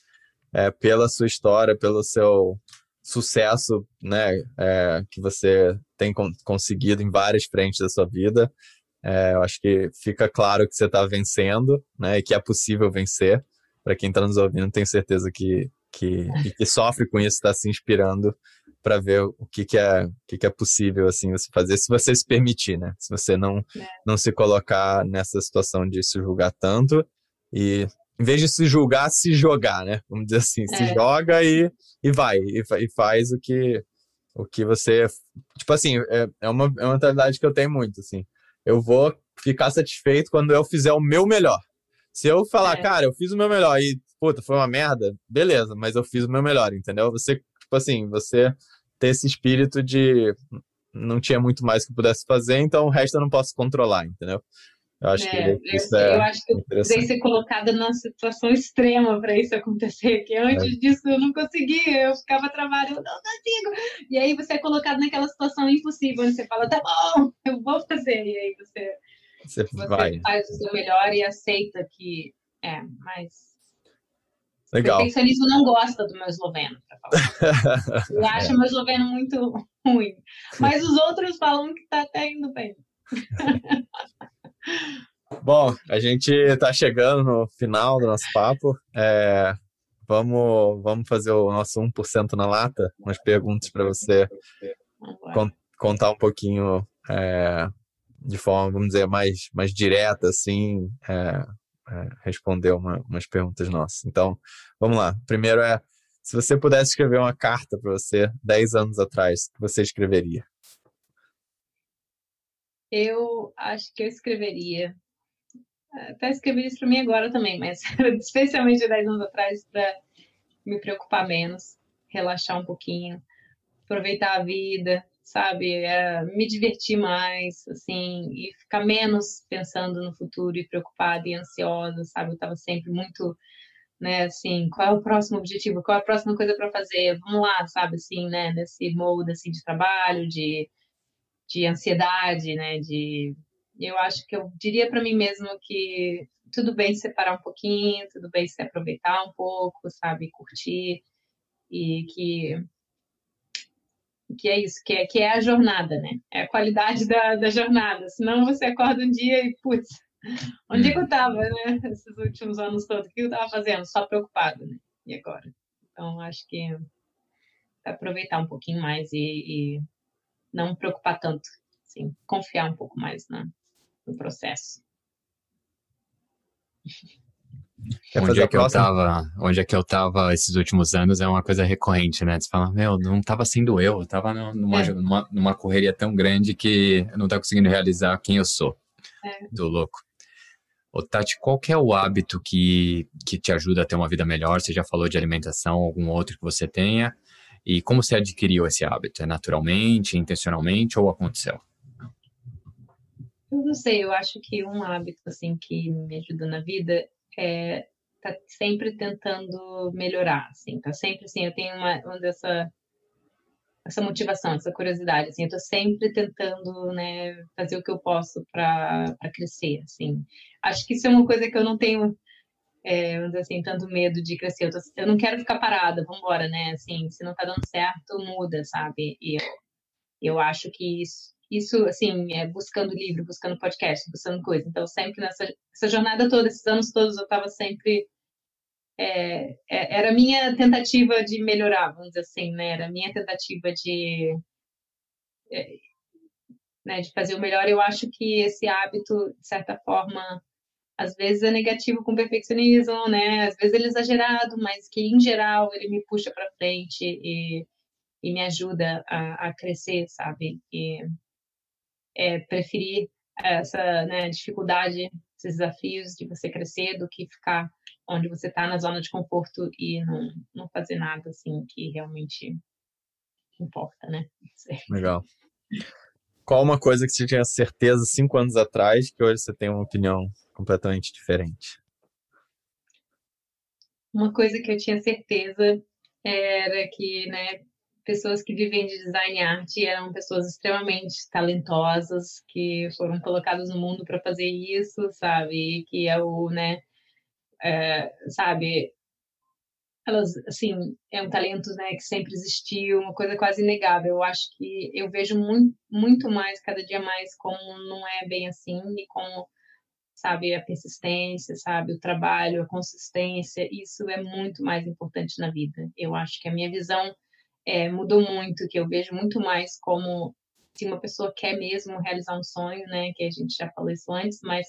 S1: é, pela sua história, pelo seu sucesso, né, é, que você tem con conseguido em várias frentes da sua vida, é, eu acho que fica claro que você está vencendo, né, e que é possível vencer. Para quem está nos ouvindo, tenho certeza que que, que sofre com isso está se inspirando para ver o que, que é o que, que é possível assim você fazer se você se permitir né se você não é. não se colocar nessa situação de se julgar tanto e em vez de se julgar se jogar né vamos dizer assim é. se joga e, e vai e, e, faz o que o que você tipo assim é, é uma é uma mentalidade que eu tenho muito assim eu vou ficar satisfeito quando eu fizer o meu melhor se eu falar é. cara eu fiz o meu melhor e puta, foi uma merda, beleza, mas eu fiz o meu melhor, entendeu? Você, tipo assim, você ter esse espírito de não tinha muito mais que pudesse fazer, então o resto eu não posso controlar, entendeu?
S2: Eu acho é, que isso eu, é eu acho que eu precisei ser colocada numa situação extrema para isso acontecer, que antes é. disso eu não conseguia, eu ficava travada, eu não consigo. E aí você é colocado naquela situação impossível, onde você fala, tá bom, eu vou fazer, e aí você, você, você vai. faz o seu melhor e aceita que é, mas
S1: Legal. O
S2: perfeccionismo não gosta do meu esloveno, Ele acha é. meu esloveno muito ruim. Mas os outros falam que tá até indo bem.
S1: Bom, a gente está chegando no final do nosso papo. É, vamos, vamos fazer o nosso 1% na lata, umas perguntas para você con contar um pouquinho é, de forma, vamos dizer, mais, mais direta, assim, é, é, responder uma, umas perguntas nossas. Então, vamos lá. Primeiro é, se você pudesse escrever uma carta para você 10 anos atrás, o que você escreveria?
S2: Eu acho que eu escreveria. Até escrevi isso para mim agora também, mas especialmente 10 anos atrás, para me preocupar menos, relaxar um pouquinho, aproveitar a vida, sabe? É, me divertir mais, assim, e ficar menos pensando no futuro e preocupada e ansiosa, sabe? Eu estava sempre muito, né, assim, qual é o próximo objetivo? Qual é a próxima coisa para fazer? Vamos lá, sabe? Assim, né, nesse mode, assim, de trabalho, de, de ansiedade, né, de... Eu acho que eu diria para mim mesmo que tudo bem separar um pouquinho, tudo bem se aproveitar um pouco, sabe? Curtir e que que é isso, que é, que é a jornada, né? É a qualidade da, da jornada. Senão você acorda um dia e, putz, onde é que eu estava, né? Esses últimos anos todos, o que eu estava fazendo? Só preocupado, né? E agora? Então, acho que aproveitar um pouquinho mais e, e não preocupar tanto, assim, confiar um pouco mais na, no processo.
S3: onde é que eu tava, onde é que eu tava esses últimos anos é uma coisa recorrente, né? Você fala, meu, não tava sendo eu, eu tava numa, é. numa, numa, correria tão grande que eu não tava conseguindo realizar quem eu sou. É. Do louco. Ô, Tati, qual é o hábito que, que te ajuda a ter uma vida melhor? Você já falou de alimentação, algum outro que você tenha? E como você adquiriu esse hábito? É naturalmente, intencionalmente ou aconteceu?
S2: Eu não sei, eu acho que um hábito assim que me ajuda na vida é, tá sempre tentando melhorar, assim, tá sempre assim, eu tenho uma, uma dessa essa motivação, essa curiosidade, assim, eu tô sempre tentando, né, fazer o que eu posso para crescer, assim. Acho que isso é uma coisa que eu não tenho, é, assim, tanto medo de crescer. Eu, tô, eu não quero ficar parada, vamos embora, né, assim, se não tá dando certo, muda, sabe? E eu, eu acho que isso, isso, assim, é, buscando livro, buscando podcast, buscando coisa. Então, sempre nessa essa jornada toda, esses anos todos, eu estava sempre. É, é, era a minha tentativa de melhorar, vamos dizer assim, né? Era a minha tentativa de. É, né, de fazer o melhor. Eu acho que esse hábito, de certa forma, às vezes é negativo com perfeccionismo, né? Às vezes ele é exagerado, mas que em geral ele me puxa para frente e, e me ajuda a, a crescer, sabe? E é, preferir essa né, dificuldade, esses desafios de você crescer do que ficar onde você está na zona de conforto e não, não fazer nada assim que realmente importa, né?
S1: Legal. Qual uma coisa que você tinha certeza cinco anos atrás que hoje você tem uma opinião completamente diferente?
S2: Uma coisa que eu tinha certeza era que, né, pessoas que vivem de design e arte eram pessoas extremamente talentosas que foram colocadas no mundo para fazer isso, sabe? Que é o, né, é, sabe? Elas, assim, é um talento, né, que sempre existiu, uma coisa quase inegável. Eu acho que eu vejo muito, muito mais, cada dia mais, como não é bem assim e como sabe, a persistência, sabe, o trabalho, a consistência, isso é muito mais importante na vida. Eu acho que a minha visão é, mudou muito, que eu vejo muito mais como se uma pessoa quer mesmo realizar um sonho, né, que a gente já falou isso antes, mas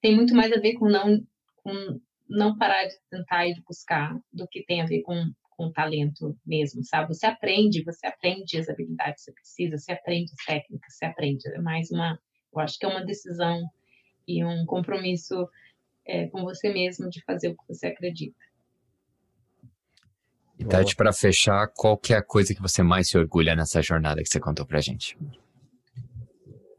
S2: tem muito mais a ver com não, com não parar de tentar e de buscar do que tem a ver com, com talento mesmo, sabe? Você aprende, você aprende as habilidades que você precisa, você aprende as técnicas, você aprende. É mais uma, eu acho que é uma decisão e um compromisso é, com você mesmo de fazer o que você acredita.
S3: E Tati, para fechar, qual que é a coisa que você mais se orgulha nessa jornada que você contou pra gente?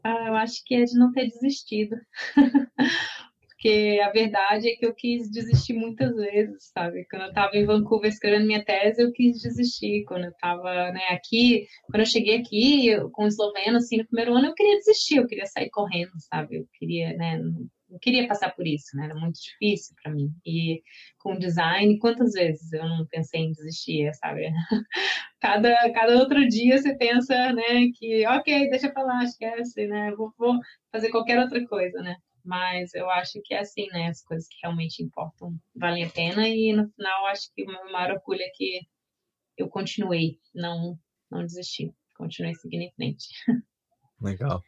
S2: Ah, eu acho que é de não ter desistido. Porque a verdade é que eu quis desistir muitas vezes, sabe? Quando eu estava em Vancouver escrevendo minha tese, eu quis desistir. Quando eu estava né, aqui, quando eu cheguei aqui com o esloveno, assim, no primeiro ano, eu queria desistir, eu queria sair correndo, sabe? Eu queria, né? não queria passar por isso, né? Era muito difícil para mim. E com design, quantas vezes eu não pensei em desistir, sabe? cada, cada outro dia você pensa, né, que ok, deixa pra lá, esquece, né? Vou, vou fazer qualquer outra coisa, né? Mas eu acho que é assim, né? As coisas que realmente importam valem a pena e no final acho que o meu maior orgulho é que eu continuei, não, não desisti, continuei seguindo em frente.
S1: Legal.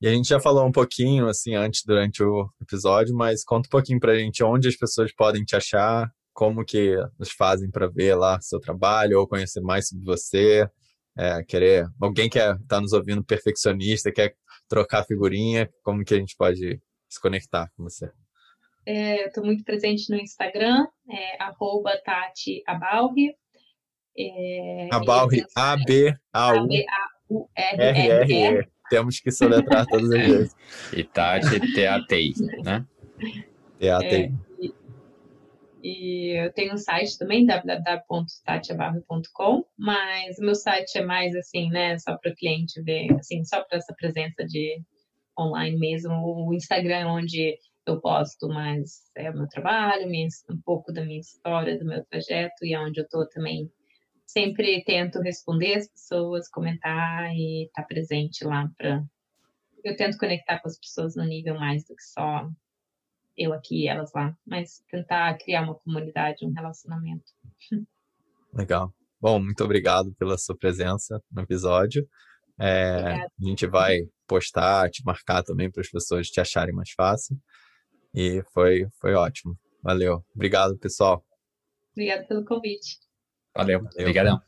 S1: E a gente já falou um pouquinho, assim, antes, durante o episódio, mas conta um pouquinho pra gente onde as pessoas podem te achar, como que eles fazem para ver lá seu trabalho, ou conhecer mais sobre você, é, querer, alguém que está nos ouvindo perfeccionista, quer trocar figurinha, como que a gente pode se conectar com você?
S2: É, Estou muito presente no Instagram, é, arroba Tati Abalri.
S1: É, Abalri, A-B-A-U-R-R-E. Temos que soletrar todas as vezes.
S3: E Tati, T-A-T-I, né?
S1: T-A-T-I. É,
S2: e, e eu tenho um site também, www.tatiabarro.com, mas o meu site é mais assim, né, só para o cliente ver, assim, só para essa presença de online mesmo. O Instagram é onde eu posto mais é, o meu trabalho, um pouco da minha história, do meu trajeto, e é onde eu estou também sempre tento responder as pessoas, comentar e estar tá presente lá para eu tento conectar com as pessoas no nível mais do que só eu aqui e elas lá, mas tentar criar uma comunidade, um relacionamento.
S1: Legal. Bom, muito obrigado pela sua presença no episódio. É, a gente vai postar, te marcar também para as pessoas te acharem mais fácil. E foi, foi ótimo. Valeu. Obrigado, pessoal.
S2: Obrigada pelo convite.
S3: Valeu. Obrigadão.